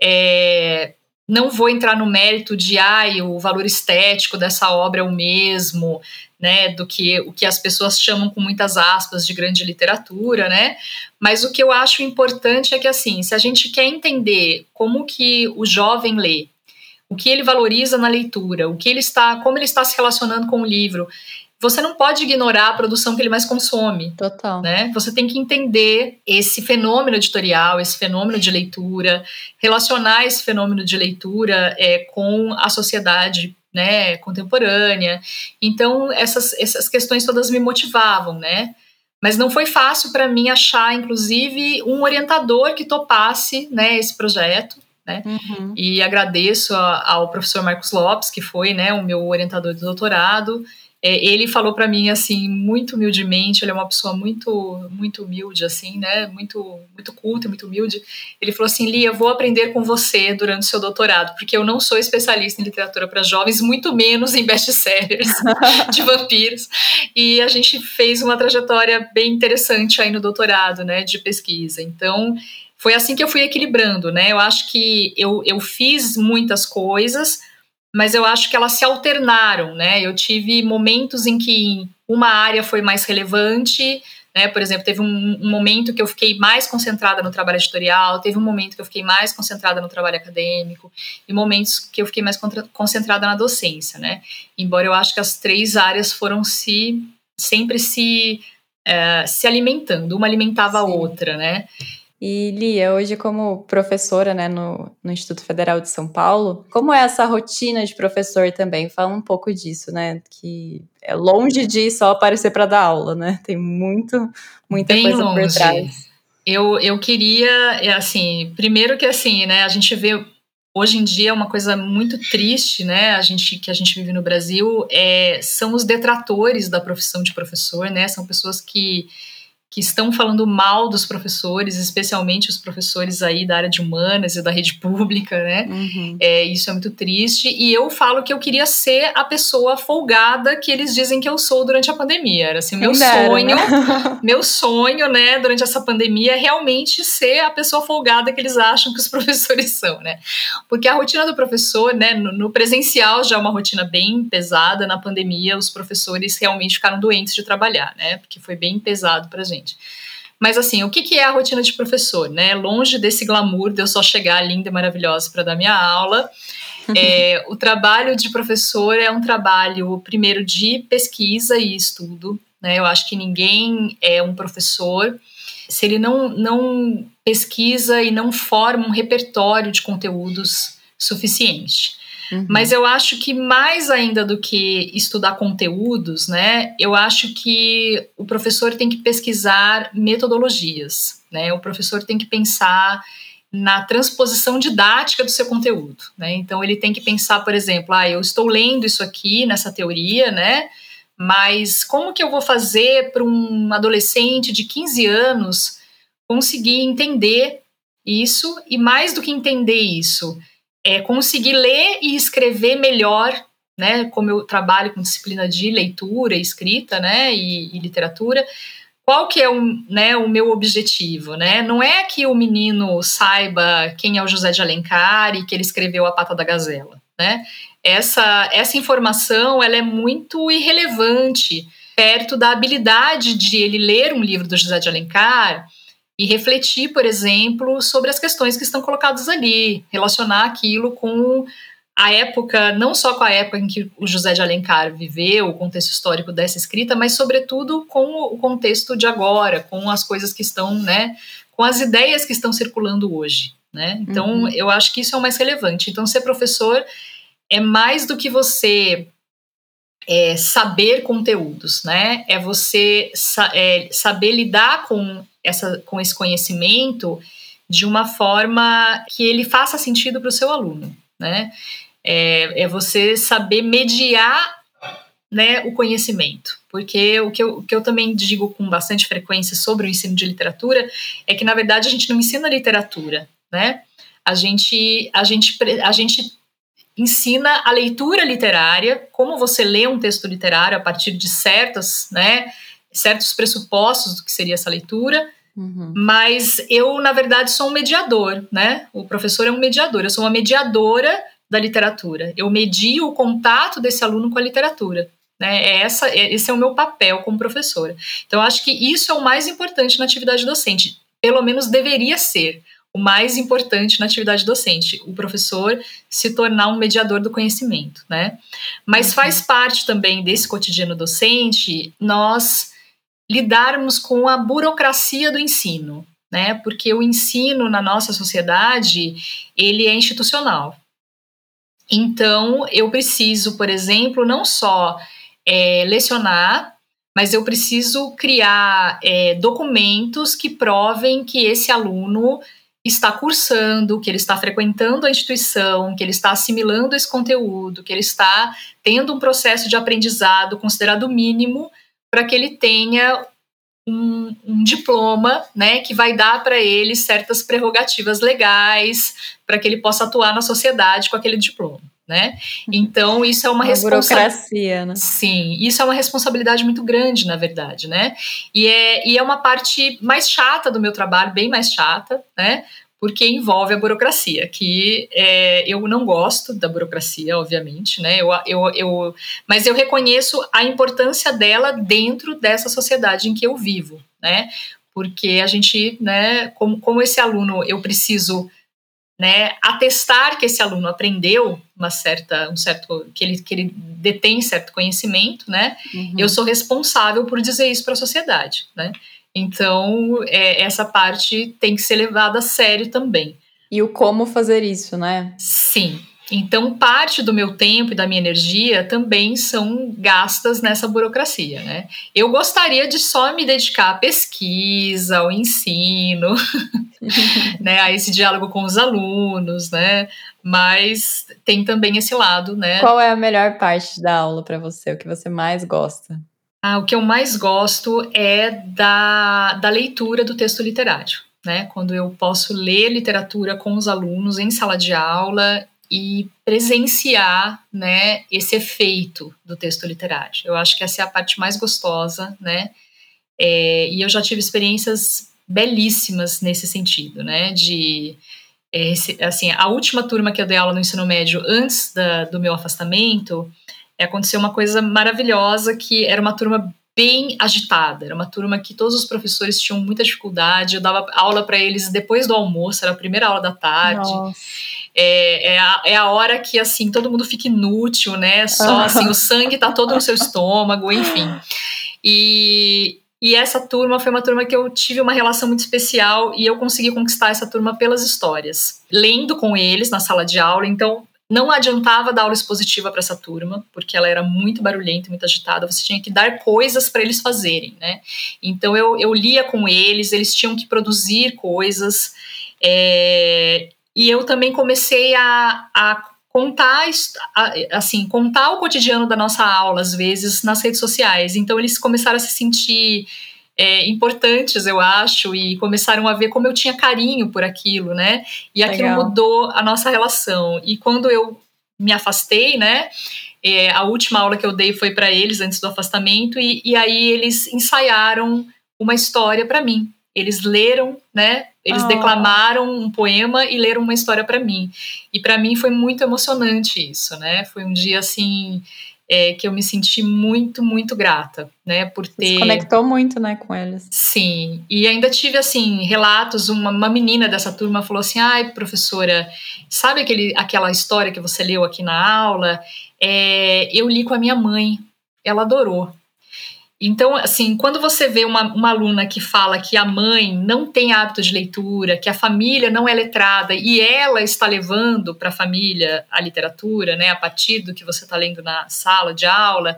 É, não vou entrar no mérito de ai, o valor estético dessa obra é o mesmo, né, do que o que as pessoas chamam com muitas aspas de grande literatura, né? Mas o que eu acho importante é que assim, se a gente quer entender como que o jovem lê, o que ele valoriza na leitura, o que ele está, como ele está se relacionando com o livro, você não pode ignorar a produção que ele mais consome. Total. Né? Você tem que entender esse fenômeno editorial, esse fenômeno de leitura, relacionar esse fenômeno de leitura é, com a sociedade né, contemporânea. Então, essas, essas questões todas me motivavam, né? Mas não foi fácil para mim achar, inclusive, um orientador que topasse né, esse projeto. Né? Uhum. E agradeço ao professor Marcos Lopes, que foi né, o meu orientador de doutorado, é, ele falou para mim assim muito humildemente ele é uma pessoa muito muito humilde assim né muito muito culta muito humilde. Ele falou assim Lia vou aprender com você durante o seu doutorado porque eu não sou especialista em literatura para jovens muito menos em best-sellers de vampiros. E a gente fez uma trajetória bem interessante aí no doutorado né de pesquisa. Então foi assim que eu fui equilibrando né. Eu acho que eu, eu fiz muitas coisas mas eu acho que elas se alternaram, né? Eu tive momentos em que uma área foi mais relevante, né? Por exemplo, teve um, um, momento que eu fiquei mais concentrada no trabalho editorial, teve um momento que eu fiquei mais concentrada no trabalho acadêmico, e momentos que eu fiquei mais concentrada na docência, né? Embora eu acho que as três áreas foram se sempre se uh, se alimentando, uma alimentava Sim. a outra, né? E Lia, hoje como professora né, no, no, Instituto Federal de São Paulo, como é essa rotina de professor também? Fala um pouco disso, né? Que é longe de só aparecer para dar aula, né? Tem muito, muita Bem coisa longe. por trás. Eu, eu queria, é, assim, primeiro que assim, né, a gente vê hoje em dia uma coisa muito triste, né, a gente que a gente vive no Brasil, é, são os detratores da profissão de professor, né? São pessoas que que estão falando mal dos professores, especialmente os professores aí da área de humanas e da rede pública, né? Uhum. É, isso é muito triste. E eu falo que eu queria ser a pessoa folgada que eles dizem que eu sou durante a pandemia. Era assim, meu sonho, né? meu sonho, né, durante essa pandemia é realmente ser a pessoa folgada que eles acham que os professores são, né? Porque a rotina do professor, né, no, no presencial já é uma rotina bem pesada, na pandemia os professores realmente ficaram doentes de trabalhar, né? Porque foi bem pesado pra gente gente. Mas assim, o que, que é a rotina de professor, né? Longe desse glamour de eu só chegar linda e maravilhosa para dar minha aula. É, o trabalho de professor é um trabalho, primeiro, de pesquisa e estudo. Né? Eu acho que ninguém é um professor se ele não, não pesquisa e não forma um repertório de conteúdos suficiente. Uhum. Mas eu acho que mais ainda do que estudar conteúdos, né, eu acho que o professor tem que pesquisar metodologias, né? O professor tem que pensar na transposição didática do seu conteúdo, né? Então ele tem que pensar, por exemplo, ah, eu estou lendo isso aqui nessa teoria, né? Mas como que eu vou fazer para um adolescente de 15 anos conseguir entender isso e mais do que entender isso, é, conseguir ler e escrever melhor, né? Como eu trabalho com disciplina de leitura, escrita, né? E, e literatura. Qual que é o, né, o meu objetivo, né? Não é que o menino saiba quem é o José de Alencar e que ele escreveu A Pata da Gazela, né? Essa, essa informação, ela é muito irrelevante perto da habilidade de ele ler um livro do José de Alencar e refletir, por exemplo, sobre as questões que estão colocadas ali, relacionar aquilo com a época, não só com a época em que o José de Alencar viveu, o contexto histórico dessa escrita, mas sobretudo com o contexto de agora, com as coisas que estão, né, com as ideias que estão circulando hoje, né? Então, uhum. eu acho que isso é o mais relevante. Então, ser professor é mais do que você é, saber conteúdos, né? É você sa é, saber lidar com essa, com esse conhecimento de uma forma que ele faça sentido para o seu aluno, né? É, é você saber mediar né, o conhecimento. Porque o que, eu, o que eu também digo com bastante frequência sobre o ensino de literatura é que, na verdade, a gente não ensina literatura, né? A gente, a gente, a gente ensina a leitura literária, como você lê um texto literário a partir de certas, né, certos pressupostos do que seria essa leitura, Uhum. Mas eu, na verdade, sou um mediador, né? O professor é um mediador. Eu sou uma mediadora da literatura. Eu medio o contato desse aluno com a literatura. Né? É essa, é, esse é o meu papel como professora. Então, acho que isso é o mais importante na atividade docente. Pelo menos deveria ser o mais importante na atividade docente, o professor se tornar um mediador do conhecimento, né? Mas uhum. faz parte também desse cotidiano docente nós lidarmos com a burocracia do ensino, né? Porque o ensino na nossa sociedade, ele é institucional. Então, eu preciso, por exemplo, não só é, lecionar, mas eu preciso criar é, documentos que provem que esse aluno está cursando, que ele está frequentando a instituição, que ele está assimilando esse conteúdo, que ele está tendo um processo de aprendizado considerado mínimo para que ele tenha um, um, diploma, né, que vai dar para ele certas prerrogativas legais para que ele possa atuar na sociedade com aquele diploma né? Então, isso é uma, uma responsabilidade. né? Sim, isso é uma responsabilidade muito grande, na verdade, né? E é, e é uma parte mais chata do meu trabalho, bem mais chata, né? Porque envolve a burocracia, que é, eu não gosto da burocracia, obviamente, né? Eu, eu, eu, mas eu reconheço a importância dela dentro dessa sociedade em que eu vivo, né? Porque a gente, né, como, como esse aluno, eu preciso né, atestar que esse aluno aprendeu uma certa, um certo, que ele, que ele detém certo conhecimento, né, uhum. eu sou responsável por dizer isso para a sociedade, né. Então, é, essa parte tem que ser levada a sério também. E o como fazer isso, né? Sim, então, parte do meu tempo e da minha energia também são gastas nessa burocracia, né? Eu gostaria de só me dedicar à pesquisa, ao ensino, né, a esse diálogo com os alunos, né? Mas tem também esse lado, né? Qual é a melhor parte da aula para você? O que você mais gosta? Ah, o que eu mais gosto é da, da leitura do texto literário. Né, quando eu posso ler literatura com os alunos em sala de aula e presenciar, né, esse efeito do texto literário. Eu acho que essa é a parte mais gostosa, né? É, e eu já tive experiências belíssimas nesse sentido, né? De é, assim, a última turma que eu dei aula no ensino médio antes da, do meu afastamento, aconteceu uma coisa maravilhosa que era uma turma bem agitada. Era uma turma que todos os professores tinham muita dificuldade. Eu dava aula para eles depois do almoço, era a primeira aula da tarde. É, é, a, é a hora que, assim, todo mundo fica inútil, né? Só, assim, o sangue tá todo no seu estômago, enfim. E, e essa turma foi uma turma que eu tive uma relação muito especial e eu consegui conquistar essa turma pelas histórias. Lendo com eles na sala de aula, então não adiantava dar aula expositiva para essa turma, porque ela era muito barulhenta, muito agitada, você tinha que dar coisas para eles fazerem, né? Então eu, eu lia com eles, eles tinham que produzir coisas. É, e eu também comecei a, a contar assim contar o cotidiano da nossa aula às vezes nas redes sociais então eles começaram a se sentir é, importantes eu acho e começaram a ver como eu tinha carinho por aquilo né e aquilo Legal. mudou a nossa relação e quando eu me afastei né é, a última aula que eu dei foi para eles antes do afastamento e, e aí eles ensaiaram uma história para mim eles leram, né? Eles oh. declamaram um poema e leram uma história para mim. E para mim foi muito emocionante isso, né? Foi um dia assim é, que eu me senti muito, muito grata, né? Por ter. Você conectou muito, né, com eles. Sim. E ainda tive assim relatos. Uma, uma menina dessa turma falou assim: "Ai, professora, sabe aquele, aquela história que você leu aqui na aula? É, eu li com a minha mãe. Ela adorou. Então, assim, quando você vê uma, uma, aluna que fala que a mãe não tem hábito de leitura, que a família não é letrada e ela está levando para a família a literatura, né, a partir do que você está lendo na sala de aula,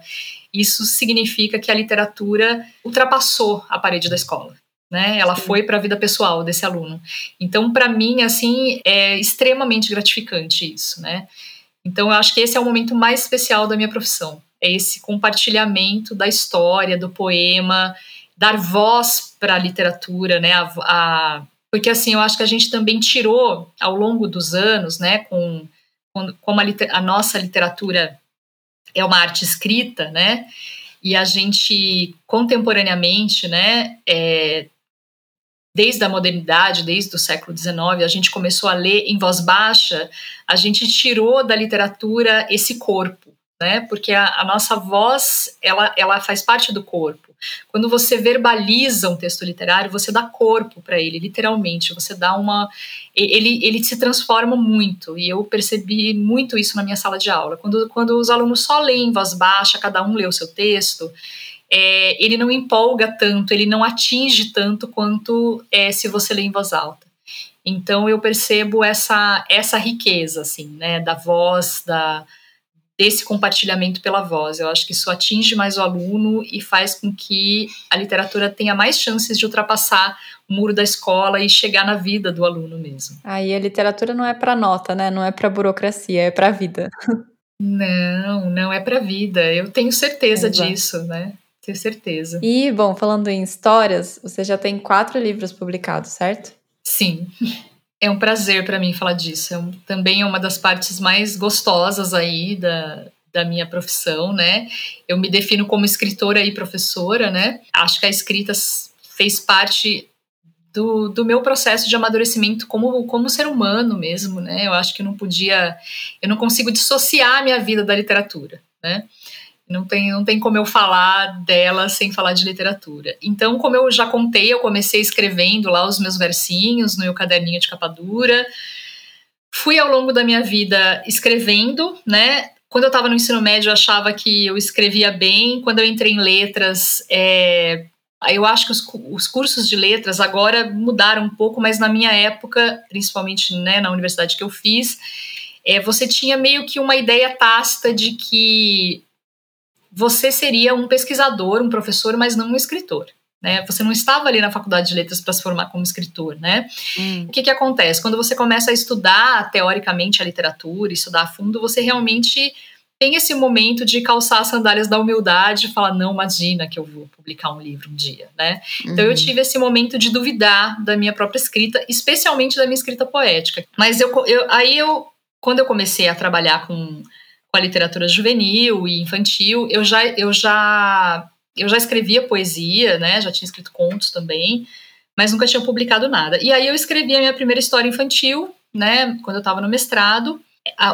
isso significa que a literatura ultrapassou a parede da escola. Né? Ela Sim. foi para a vida pessoal desse aluno. Então, para mim, assim, é extremamente gratificante isso, né? Então, eu acho que esse é o momento mais especial da minha profissão. É esse compartilhamento da história, do poema, dar voz para a literatura, né? A, a, porque, assim, eu acho que a gente também tirou, ao longo dos anos, né, com, com como a, a nossa literatura é uma arte escrita, né? E a gente, contemporaneamente, né, é, desde a modernidade, desde o século XIX, a gente começou a ler em voz baixa, a gente tirou da literatura esse corpo, né? Porque a, a, nossa voz, ela, ela faz parte do corpo. Quando você verbaliza um texto literário, você dá corpo para ele, literalmente. Você dá uma, ele, ele se transforma muito. E eu percebi muito isso na minha sala de aula. Quando, quando os alunos só leem em voz baixa, cada um lê o seu texto, é, ele não empolga tanto, ele não atinge tanto quanto é, se você lê em voz alta. Então eu percebo essa essa riqueza assim, né, da voz, da desse compartilhamento pela voz. Eu acho que isso atinge mais o aluno e faz com que a literatura tenha mais chances de ultrapassar o muro da escola e chegar na vida do aluno mesmo. Aí a literatura não é para nota, né? Não é para burocracia, é para vida. Não, não é para vida. Eu tenho certeza Exato. disso, né? Tenho certeza. E, bom, falando em histórias, você já tem quatro livros publicados, certo? Sim. É um prazer para mim falar disso. É um, também é uma das partes mais gostosas aí da, da minha profissão, né? Eu me defino como escritora e professora, né? Acho que a escrita fez parte do, do meu processo de amadurecimento como, como ser humano mesmo, né? Eu acho que eu não podia, eu não consigo dissociar a minha vida da literatura, né? Não tem, não tem como eu falar dela sem falar de literatura. Então, como eu já contei, eu comecei escrevendo lá os meus versinhos no meu caderninho de capa dura. Fui ao longo da minha vida escrevendo, né? Quando eu estava no ensino médio, eu achava que eu escrevia bem. Quando eu entrei em letras, é, eu acho que os, os, cursos de letras agora mudaram um pouco, mas na minha época, principalmente né, na universidade que eu fiz, é, você tinha meio que uma ideia tácita de que você seria um pesquisador, um professor, mas não um escritor. Né? Você não estava ali na faculdade de letras para se formar como escritor, né? Hum. O que, que acontece? Quando você começa a estudar teoricamente a literatura, estudar a fundo, você realmente tem esse momento de calçar as sandálias da humildade e falar, não, imagina que eu vou publicar um livro um dia, né? Uhum. Então eu uhum. tive esse momento de duvidar da minha própria escrita, especialmente da minha escrita poética. Mas eu, eu aí eu, quando eu comecei a trabalhar com com a literatura juvenil e infantil. Eu já, eu já, eu já escrevia poesia, né? Já tinha escrito contos também, mas nunca tinha publicado nada. E aí eu escrevi a minha primeira história infantil, né? Quando eu estava no mestrado.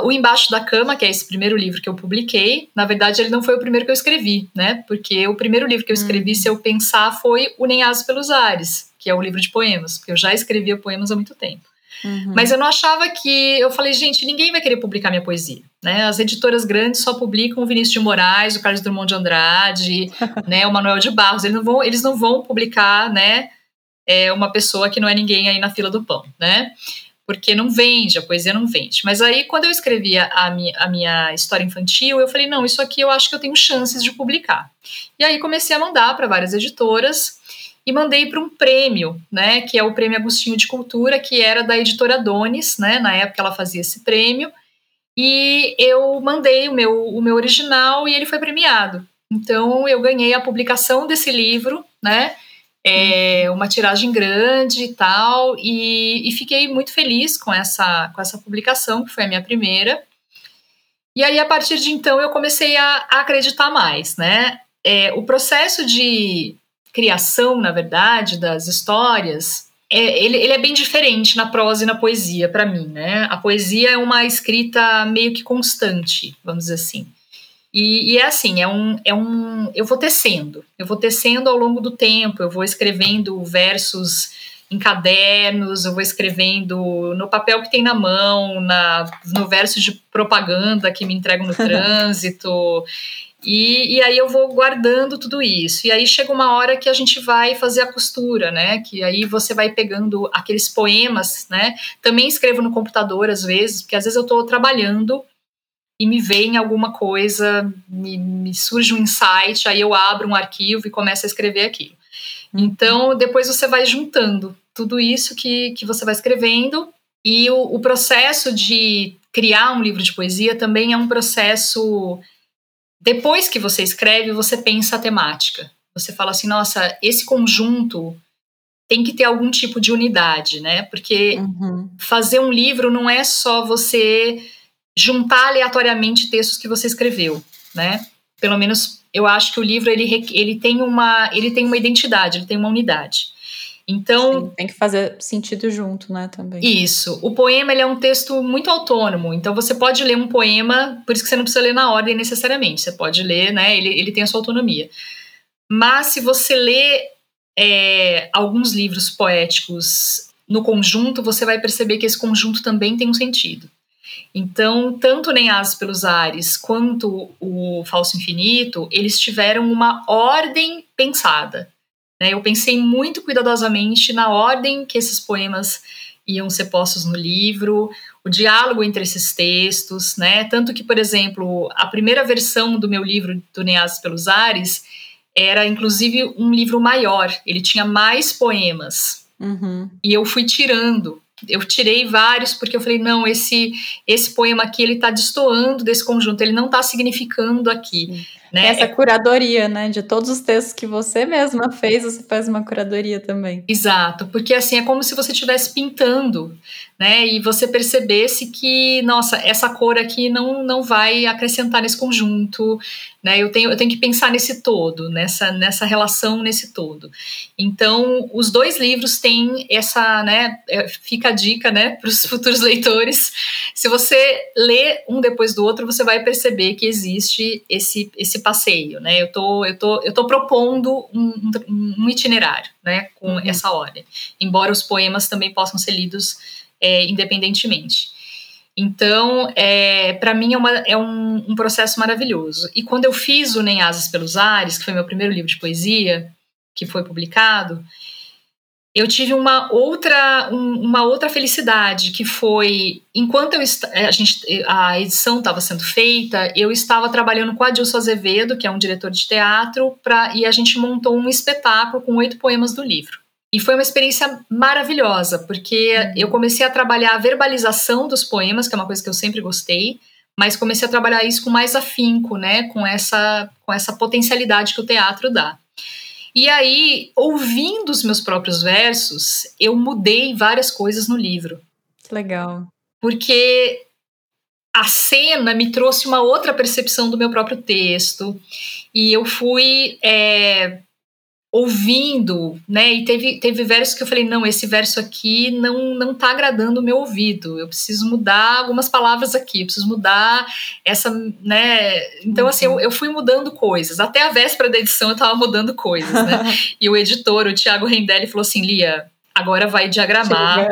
O Embaixo da Cama, que é esse primeiro livro que eu publiquei, na verdade ele não foi o primeiro que eu escrevi, né? Porque o primeiro livro que eu escrevi, hum. se eu pensar, foi O Nem Aso pelos Ares, que é o livro de poemas, porque eu já escrevia poemas há muito tempo. Uhum. Mas eu não achava que. Eu falei, gente, ninguém vai querer publicar minha poesia. Né? As editoras grandes só publicam o Vinícius de Moraes, o Carlos Drummond de Andrade, né, o Manuel de Barros. Eles não vão, eles não vão publicar né, é, uma pessoa que não é ninguém aí na fila do pão. Né? Porque não vende, a poesia não vende. Mas aí, quando eu escrevia a minha, a minha história infantil, eu falei, não, isso aqui eu acho que eu tenho chances de publicar. E aí comecei a mandar para várias editoras e mandei para um prêmio, né, que é o Prêmio Agostinho de Cultura, que era da editora Donis, né, na época ela fazia esse prêmio, e eu mandei o meu, o meu original e ele foi premiado. Então eu ganhei a publicação desse livro, né, é, uma tiragem grande e tal, e, e fiquei muito feliz com essa, com essa publicação, que foi a minha primeira. E aí, a partir de então, eu comecei a, a acreditar mais, né? É, o processo de criação, na verdade, das histórias, é, ele, ele, é bem diferente na prosa e na poesia, para mim, né? A poesia é uma escrita meio que constante, vamos dizer assim. E, e, é assim, é um, é um. Eu vou tecendo, eu vou tecendo ao longo do tempo, eu vou escrevendo versos em cadernos, eu vou escrevendo no papel que tem na mão, na, no verso de propaganda que me entregam no trânsito. E, e aí eu vou guardando tudo isso. E aí chega uma hora que a gente vai fazer a costura, né? Que aí você vai pegando aqueles poemas, né? Também escrevo no computador às vezes, porque às vezes eu estou trabalhando e me vem alguma coisa, me, me, surge um insight, aí eu abro um arquivo e começo a escrever aquilo. Uhum. Então, depois você vai juntando tudo isso que, que você vai escrevendo e o, o processo de criar um livro de poesia também é um processo. Depois que você escreve, você pensa a temática. Você fala assim, nossa, esse conjunto tem que ter algum tipo de unidade, né? Porque uhum. fazer um livro não é só você juntar aleatoriamente textos que você escreveu, né? Pelo menos eu acho que o livro ele, ele tem uma ele tem uma identidade, ele tem uma unidade. Então Sim, tem que fazer sentido junto, né? Também. Isso. O poema ele é um texto muito autônomo. Então você pode ler um poema, por isso que você não precisa ler na ordem necessariamente. Você pode ler, né? Ele, ele tem a sua autonomia. Mas se você lê é, alguns livros poéticos no conjunto, você vai perceber que esse conjunto também tem um sentido. Então, tanto Nem Asas pelos Ares quanto o Falso Infinito, eles tiveram uma ordem pensada. Né? Eu pensei muito cuidadosamente na ordem que esses poemas iam ser postos no livro, o diálogo entre esses textos, né? Tanto que, por exemplo, a primeira versão do meu livro Asas pelos Ares era inclusive um livro maior, ele tinha mais poemas. Uhum. E eu fui tirando. Eu tirei vários porque eu falei, não, esse esse poema aqui ele está destoando desse conjunto, ele não está significando aqui. Né? Essa é curadoria, né? De todos os textos que você mesma fez, você faz uma curadoria também. Exato, porque assim é como se você estivesse pintando, né? E você percebesse que, nossa, essa cor aqui não, não vai acrescentar nesse conjunto, né? Eu tenho, eu tenho que pensar nesse todo, nessa, nessa relação nesse todo. Então, os dois livros têm essa, né? É, fica a dica, né, para os futuros leitores. Se você lê um depois do outro, você vai perceber que existe esse, esse passeio, né? Eu tô, eu tô, eu tô propondo um, um itinerário, né, com uhum. essa ordem. Embora os poemas também possam ser lidos é, independentemente. Então, é, para mim é, uma, é um, um, processo maravilhoso. E quando eu fiz o Nem Asas pelos Ares, que foi meu primeiro livro de poesia, que foi publicado, eu tive uma outra, um, uma outra felicidade, que foi, enquanto eu, a, gente, a edição estava sendo feita, eu estava trabalhando com Adilson Azevedo, que é um diretor de teatro, pra, e a gente montou um espetáculo com oito poemas do livro. E foi uma experiência maravilhosa, porque uhum. eu comecei a trabalhar a verbalização dos poemas, que é uma coisa que eu sempre gostei, mas comecei a trabalhar isso com mais afinco, né, com essa, com essa potencialidade que o teatro dá. E aí, ouvindo os meus próprios versos, eu mudei várias coisas no livro. Legal. Porque a cena me trouxe uma outra percepção do meu próprio texto. E eu fui é, ouvindo, né? E teve, teve versos que eu falei, não, esse verso aqui não não tá agradando o meu ouvido. Eu preciso mudar algumas palavras aqui, preciso mudar essa, né? Então, uhum. assim, eu, eu fui mudando coisas. Até a véspera da edição eu tava mudando coisas, né? e o editor, o Thiago Rendelli, falou assim, Lia, agora vai diagramar.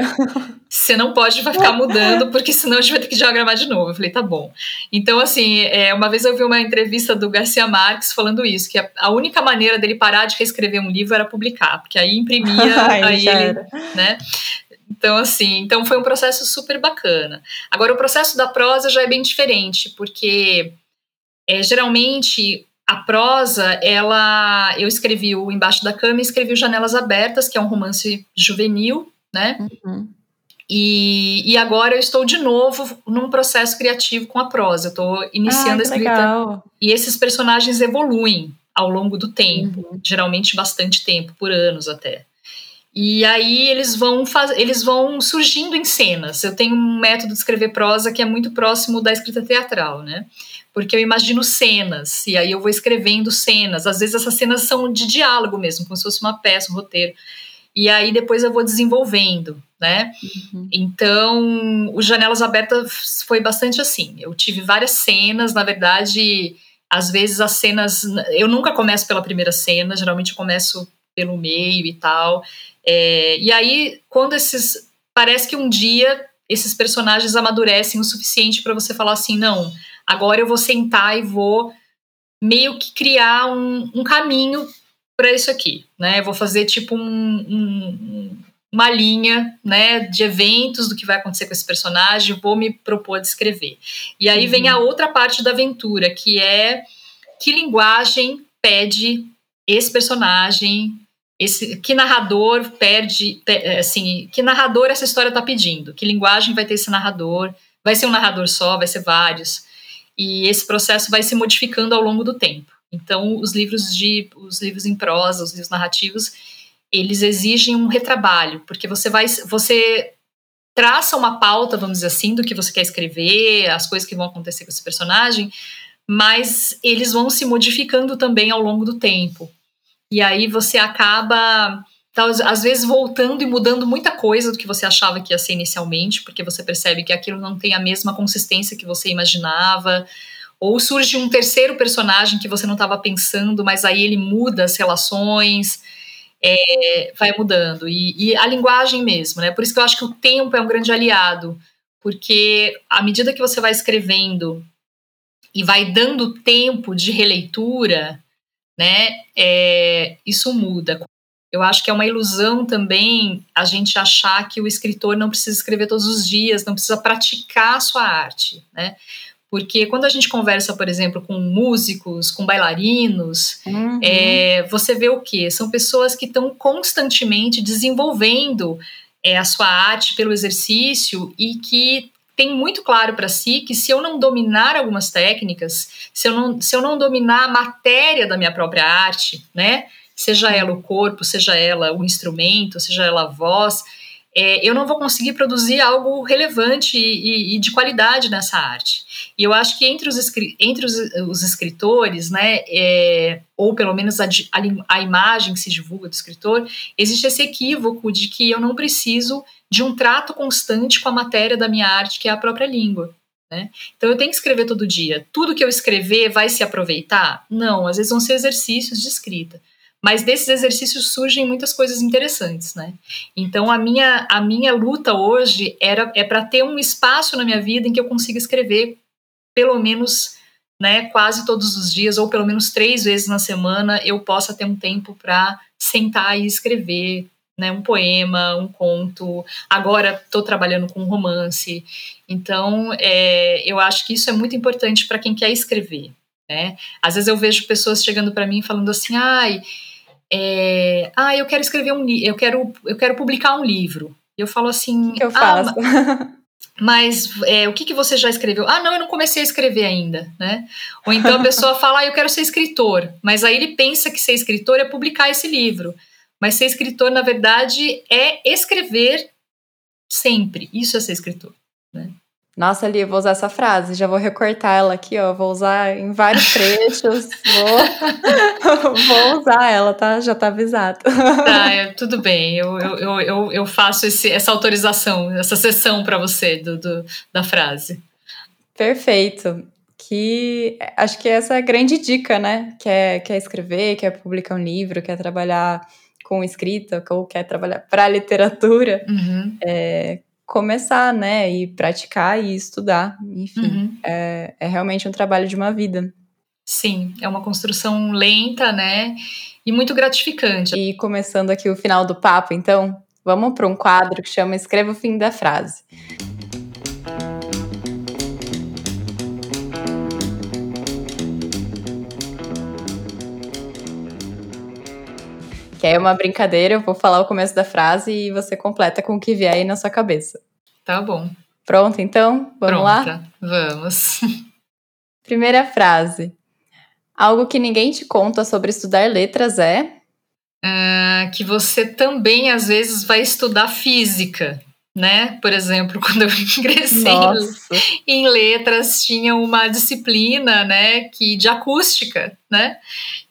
Você não pode vai ficar mudando, porque senão a gente vai ter que diagramar de novo. Eu falei, tá bom. Então, assim, é, uma vez eu vi uma entrevista do Garcia Marques falando isso, que a, a única maneira dele parar de reescrever um livro era publicar, porque aí imprimia, aí ele, né? Então, assim, então foi um processo super bacana. Agora, o processo da prosa já é bem diferente, porque é, geralmente a prosa, ela, eu escrevi o Embaixo da Cama e escrevi o Janelas Abertas, que é um romance juvenil, né? Uhum. E, e agora eu estou de novo num processo criativo com a prosa. Eu estou iniciando ah, a escrita. Legal. E esses personagens evoluem ao longo do tempo, uhum. geralmente bastante tempo, por anos até. E aí eles vão faz... eles vão surgindo em cenas. Eu tenho um método de escrever prosa que é muito próximo da escrita teatral, né? Porque eu imagino cenas, e aí eu vou escrevendo cenas. Às vezes essas cenas são de diálogo mesmo, como se fosse uma peça, um roteiro. E aí depois eu vou desenvolvendo, né? Uhum. Então, o Janelas Abertas foi bastante assim. Eu tive várias cenas, na verdade, às vezes as cenas. Eu nunca começo pela primeira cena, geralmente eu começo pelo meio e tal. É, e aí, quando esses. Parece que um dia esses personagens amadurecem o suficiente para você falar assim: não, Agora eu vou sentar e vou meio que criar um, um caminho para isso aqui, né? Eu vou fazer tipo um, um, uma linha, né, de eventos do que vai acontecer com esse personagem, vou me propor a descrever. E aí uhum. vem a outra parte da aventura, que é que linguagem pede esse personagem, esse que narrador perde, assim, que narrador essa história está pedindo, que linguagem vai ter esse narrador, vai ser um narrador só, vai ser vários. E esse processo vai se modificando ao longo do tempo. Então, os livros de os livros em prosa, os livros narrativos, eles exigem um retrabalho, porque você vai você traça uma pauta, vamos dizer assim, do que você quer escrever, as coisas que vão acontecer com esse personagem, mas eles vão se modificando também ao longo do tempo. E aí você acaba às vezes voltando e mudando muita coisa do que você achava que ia ser inicialmente, porque você percebe que aquilo não tem a mesma consistência que você imaginava, ou surge um terceiro personagem que você não estava pensando, mas aí ele muda as relações, é, vai mudando. E, e, a linguagem mesmo, né? Por isso que eu acho que o tempo é um grande aliado, porque à medida que você vai escrevendo e vai dando tempo de releitura, né? É, isso muda. Eu acho que é uma ilusão também a gente achar que o escritor não precisa escrever todos os dias, não precisa praticar a sua arte, né? Porque quando a gente conversa, por exemplo, com músicos, com bailarinos, uhum. é, você vê o quê? São pessoas que estão constantemente desenvolvendo é, a sua arte pelo exercício e que tem muito claro para si que se eu não dominar algumas técnicas, se eu não, se eu não dominar a matéria da minha própria arte, né? Seja ela o corpo, seja ela o instrumento, seja ela a voz, é, eu não vou conseguir produzir algo relevante e, e, de qualidade nessa arte. E eu acho que entre os, entre os, os escritores, né, é, ou pelo menos a, a, a, imagem que se divulga do escritor, existe esse equívoco de que eu não preciso de um trato constante com a matéria da minha arte, que é a própria língua. Né? Então eu tenho que escrever todo dia. Tudo que eu escrever vai se aproveitar? Não, às vezes vão ser exercícios de escrita. Mas desses exercícios surgem muitas coisas interessantes, né? Então a minha a minha luta hoje era é para ter um espaço na minha vida em que eu consiga escrever pelo menos né, quase todos os dias ou pelo menos três vezes na semana eu possa ter um tempo para sentar e escrever né, um poema, um conto. Agora estou trabalhando com romance. Então, é, eu acho que isso é muito importante para quem quer escrever. Né? Às vezes eu vejo pessoas chegando para mim falando assim, ai, é, ah, eu quero escrever um livro, eu quero, eu quero publicar um livro. E eu falo assim, que eu faço? Ah, mas é, o que, que você já escreveu? Ah, não, eu não comecei a escrever ainda, né? Ou então a pessoa fala, ah, eu quero ser escritor, mas aí ele pensa que ser escritor é publicar esse livro. Mas ser escritor, na verdade, é escrever sempre. Isso é ser escritor? Nossa, Ali, eu vou usar essa frase, já vou recortar ela aqui, ó. Vou usar em vários trechos. vou, vou usar ela, tá? Já tá avisado. Tá, é, tudo bem. Eu, eu, eu, eu faço esse, essa autorização, essa sessão para você do, do, da frase. Perfeito. Que acho que essa é a grande dica, né? Quer, quer escrever, quer publicar um livro, quer trabalhar com escrita, ou quer trabalhar para literatura. Uhum. É, começar, né? E praticar e estudar. Enfim, uhum. é, é realmente um trabalho de uma vida. Sim, é uma construção lenta, né? E muito gratificante. E começando aqui o final do papo, então, vamos para um quadro que chama Escreva o fim da frase. Que é uma brincadeira, eu vou falar o começo da frase e você completa com o que vier aí na sua cabeça. Tá bom. Pronto, então? Vamos Pronta. lá? Vamos. Primeira frase. Algo que ninguém te conta sobre estudar letras é? Uh, que você também, às vezes, vai estudar física né? Por exemplo, quando eu ingressei em, em letras, tinha uma disciplina, né, que de acústica, né?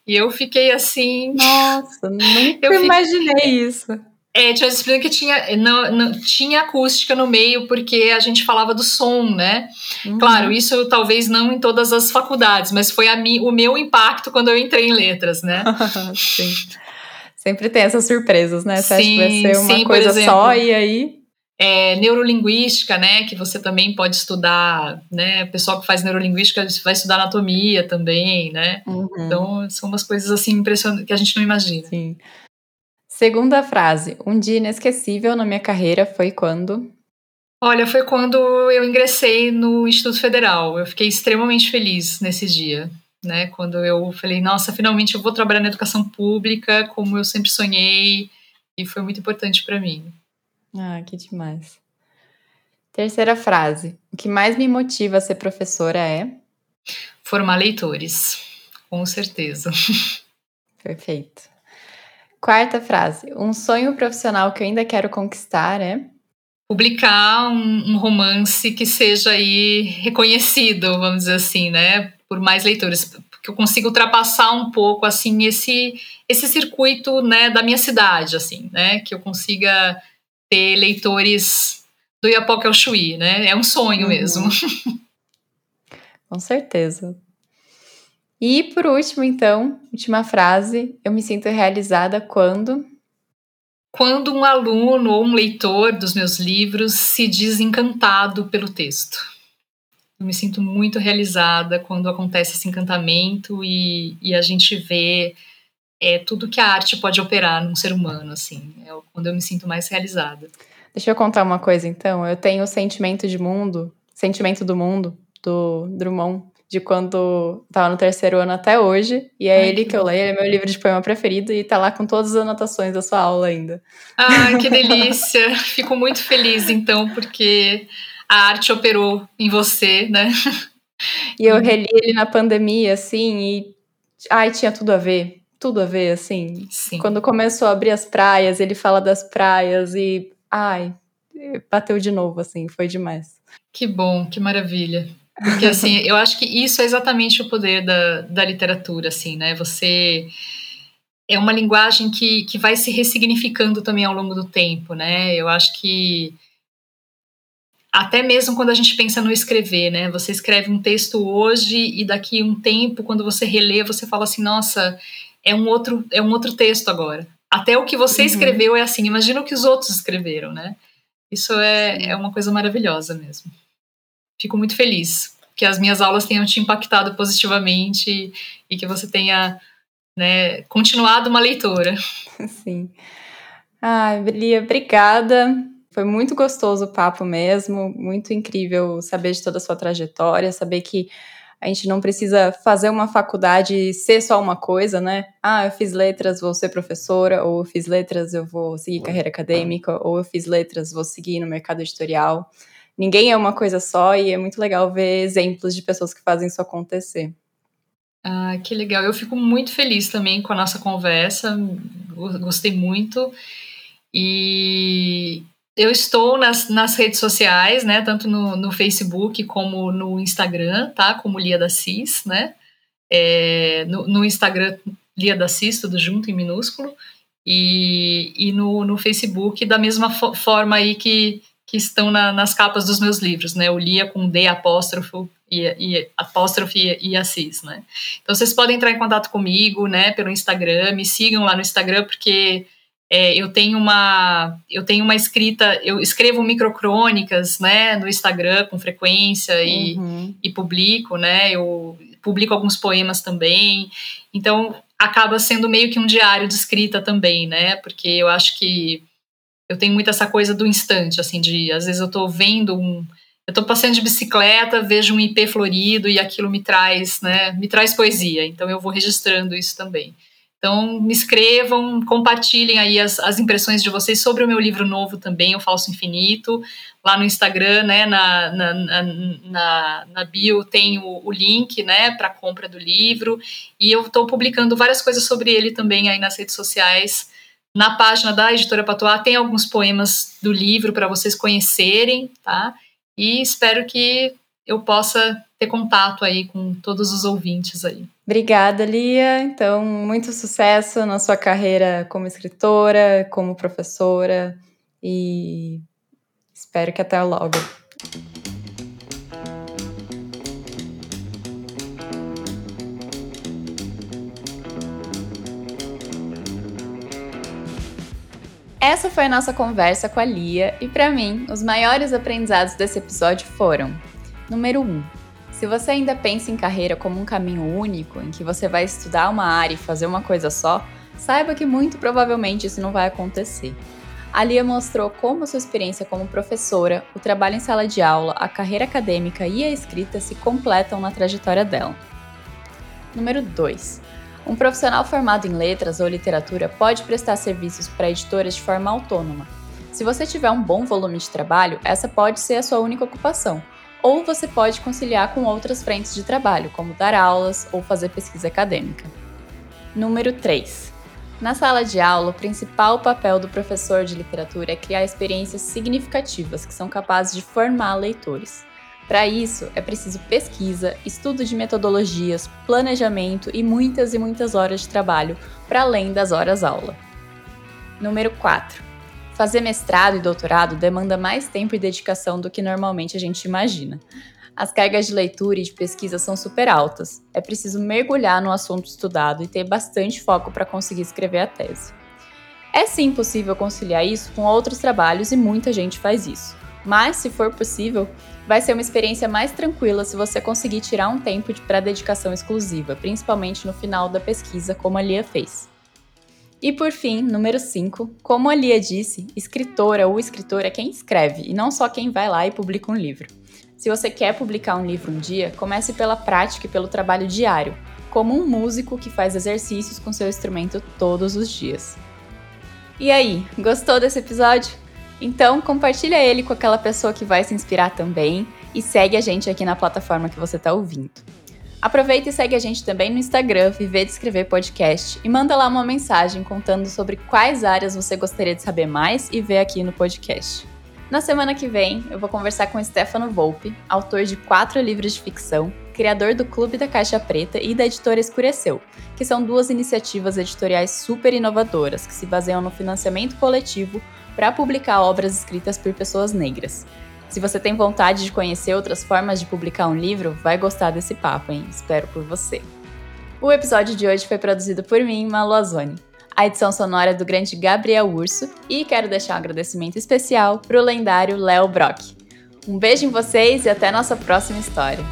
E eu fiquei assim, nossa, nunca eu imaginei fiquei, isso. É, tinha disciplina que tinha, não, não, tinha acústica no meio, porque a gente falava do som, né? Uhum. Claro, isso talvez não em todas as faculdades, mas foi a mi, o meu impacto quando eu entrei em letras, né? Sim. Sempre tem essas surpresas, né? Você sim, acha que vai ser uma sim, coisa exemplo, só e aí é, neurolinguística, né, que você também pode estudar, né, o pessoal que faz neurolinguística vai estudar anatomia também, né, uhum. então são umas coisas assim impressionantes que a gente não imagina. Sim. Segunda frase, um dia inesquecível na minha carreira foi quando? Olha, foi quando eu ingressei no Instituto Federal, eu fiquei extremamente feliz nesse dia, né, quando eu falei, nossa, finalmente eu vou trabalhar na educação pública como eu sempre sonhei, e foi muito importante para mim. Ah, que demais. Terceira frase. O que mais me motiva a ser professora é? Formar leitores, com certeza. Perfeito. Quarta frase. Um sonho profissional que eu ainda quero conquistar é? Publicar um, um romance que seja aí reconhecido, vamos dizer assim, né? Por mais leitores. Que eu consiga ultrapassar um pouco, assim, esse, esse circuito, né, da minha cidade, assim, né? Que eu consiga ter leitores do Iapoque ao Chuí, né? É um sonho uhum. mesmo. Com certeza. E por último, então, última frase, eu me sinto realizada quando quando um aluno ou um leitor dos meus livros se diz encantado pelo texto. Eu me sinto muito realizada quando acontece esse encantamento e, e a gente vê é, tudo que a arte pode operar num ser humano, assim. É quando eu me sinto mais realizada. Deixa eu contar uma coisa, então. Eu tenho o sentimento de mundo, sentimento do mundo, do Drummond, de quando tava no terceiro ano até hoje. E é Ai, ele que, que eu leio, ele é meu livro de poema preferido e tá lá com todas as anotações da sua aula ainda. Ai, que delícia! Fico muito feliz, então, porque a arte operou em você, né? E eu reli ele na pandemia, assim, e. Ai, tinha tudo a ver. Tudo a ver, assim. Sim. Quando começou a abrir as praias, ele fala das praias e ai, bateu de novo, assim, foi demais. Que bom, que maravilha. Porque, assim, eu acho que isso é exatamente o poder da, da literatura, assim, né? Você. É uma linguagem que, que vai se ressignificando também ao longo do tempo, né? Eu acho que. Até mesmo quando a gente pensa no escrever, né? Você escreve um texto hoje e daqui um tempo, quando você relê, você fala assim: nossa, é um outro, é um outro texto agora. Até o que você uhum. escreveu é assim, imagina o que os outros escreveram, né? Isso é, é uma coisa maravilhosa mesmo. Fico muito feliz que as minhas aulas tenham te impactado positivamente e que você tenha né, continuado uma leitora. Sim. Ah, Lia, obrigada. Foi muito gostoso o papo mesmo, muito incrível saber de toda a sua trajetória, saber que a gente não precisa fazer uma faculdade e ser só uma coisa, né? Ah, eu fiz letras, vou ser professora, ou eu fiz letras, eu vou seguir carreira acadêmica, ou eu fiz letras, vou seguir no mercado editorial. Ninguém é uma coisa só e é muito legal ver exemplos de pessoas que fazem isso acontecer. Ah, que legal. Eu fico muito feliz também com a nossa conversa, gostei muito. E eu estou nas, nas redes sociais, né? Tanto no, no Facebook como no Instagram, tá? Como Lia da Cis, né? É, no, no, Instagram, Lia da Cis, tudo junto em minúsculo. E, e no, no Facebook, da mesma fo forma aí que, que estão na, nas capas dos meus livros, né? O Lia com D apóstrofo e, e apóstrofe e Assis, né? Então vocês podem entrar em contato comigo, né? Pelo Instagram, me sigam lá no Instagram, porque é, eu tenho uma eu tenho uma escrita, eu escrevo microcrônicas, né, no Instagram com frequência e, uhum. e publico, né, eu publico alguns poemas também, então acaba sendo meio que um diário de escrita também, né, porque eu acho que eu tenho muito essa coisa do instante, assim, de às vezes eu estou vendo um eu estou passeando de bicicleta, vejo um ipê florido e aquilo me traz, né, me traz poesia, então eu vou registrando isso também. Então, me escrevam, compartilhem aí as, as impressões de vocês sobre o meu livro novo também, O Falso Infinito. Lá no Instagram, né, na, na, na, na bio tem o, o link, né, para compra do livro. E eu estou publicando várias coisas sobre ele também aí nas redes sociais. Na página da Editora Patois tem alguns poemas do livro para vocês conhecerem, tá? E espero que eu possa ter contato aí com todos os ouvintes aí. Obrigada, Lia. Então, muito sucesso na sua carreira como escritora, como professora e espero que até logo. Essa foi a nossa conversa com a Lia e para mim, os maiores aprendizados desse episódio foram: número 1, um, se você ainda pensa em carreira como um caminho único, em que você vai estudar uma área e fazer uma coisa só, saiba que muito provavelmente isso não vai acontecer. A Lia mostrou como sua experiência como professora, o trabalho em sala de aula, a carreira acadêmica e a escrita se completam na trajetória dela. Número 2. Um profissional formado em letras ou literatura pode prestar serviços para editoras de forma autônoma, Se você tiver um bom volume de trabalho, essa pode ser a sua única ocupação, ou você pode conciliar com outras frentes de trabalho, como dar aulas ou fazer pesquisa acadêmica. Número 3. Na sala de aula, o principal papel do professor de literatura é criar experiências significativas que são capazes de formar leitores. Para isso, é preciso pesquisa, estudo de metodologias, planejamento e muitas e muitas horas de trabalho, para além das horas aula. Número 4. Fazer mestrado e doutorado demanda mais tempo e dedicação do que normalmente a gente imagina. As cargas de leitura e de pesquisa são super altas. É preciso mergulhar no assunto estudado e ter bastante foco para conseguir escrever a tese. É sim possível conciliar isso com outros trabalhos e muita gente faz isso. Mas, se for possível, vai ser uma experiência mais tranquila se você conseguir tirar um tempo para dedicação exclusiva, principalmente no final da pesquisa, como a Lia fez. E por fim, número 5, como a Lia disse, escritora ou escritor é quem escreve e não só quem vai lá e publica um livro. Se você quer publicar um livro um dia, comece pela prática e pelo trabalho diário, como um músico que faz exercícios com seu instrumento todos os dias. E aí, gostou desse episódio? Então compartilha ele com aquela pessoa que vai se inspirar também e segue a gente aqui na plataforma que você está ouvindo. Aproveita e segue a gente também no Instagram, Viver de Escrever Podcast, e manda lá uma mensagem contando sobre quais áreas você gostaria de saber mais e ver aqui no podcast. Na semana que vem, eu vou conversar com Stefano Volpe, autor de quatro livros de ficção, criador do Clube da Caixa Preta e da editora Escureceu, que são duas iniciativas editoriais super inovadoras que se baseiam no financiamento coletivo para publicar obras escritas por pessoas negras. Se você tem vontade de conhecer outras formas de publicar um livro, vai gostar desse papo, hein? Espero por você. O episódio de hoje foi produzido por mim, Malu Azoni. A edição sonora é do grande Gabriel Urso e quero deixar um agradecimento especial para o lendário Léo Brock. Um beijo em vocês e até nossa próxima história.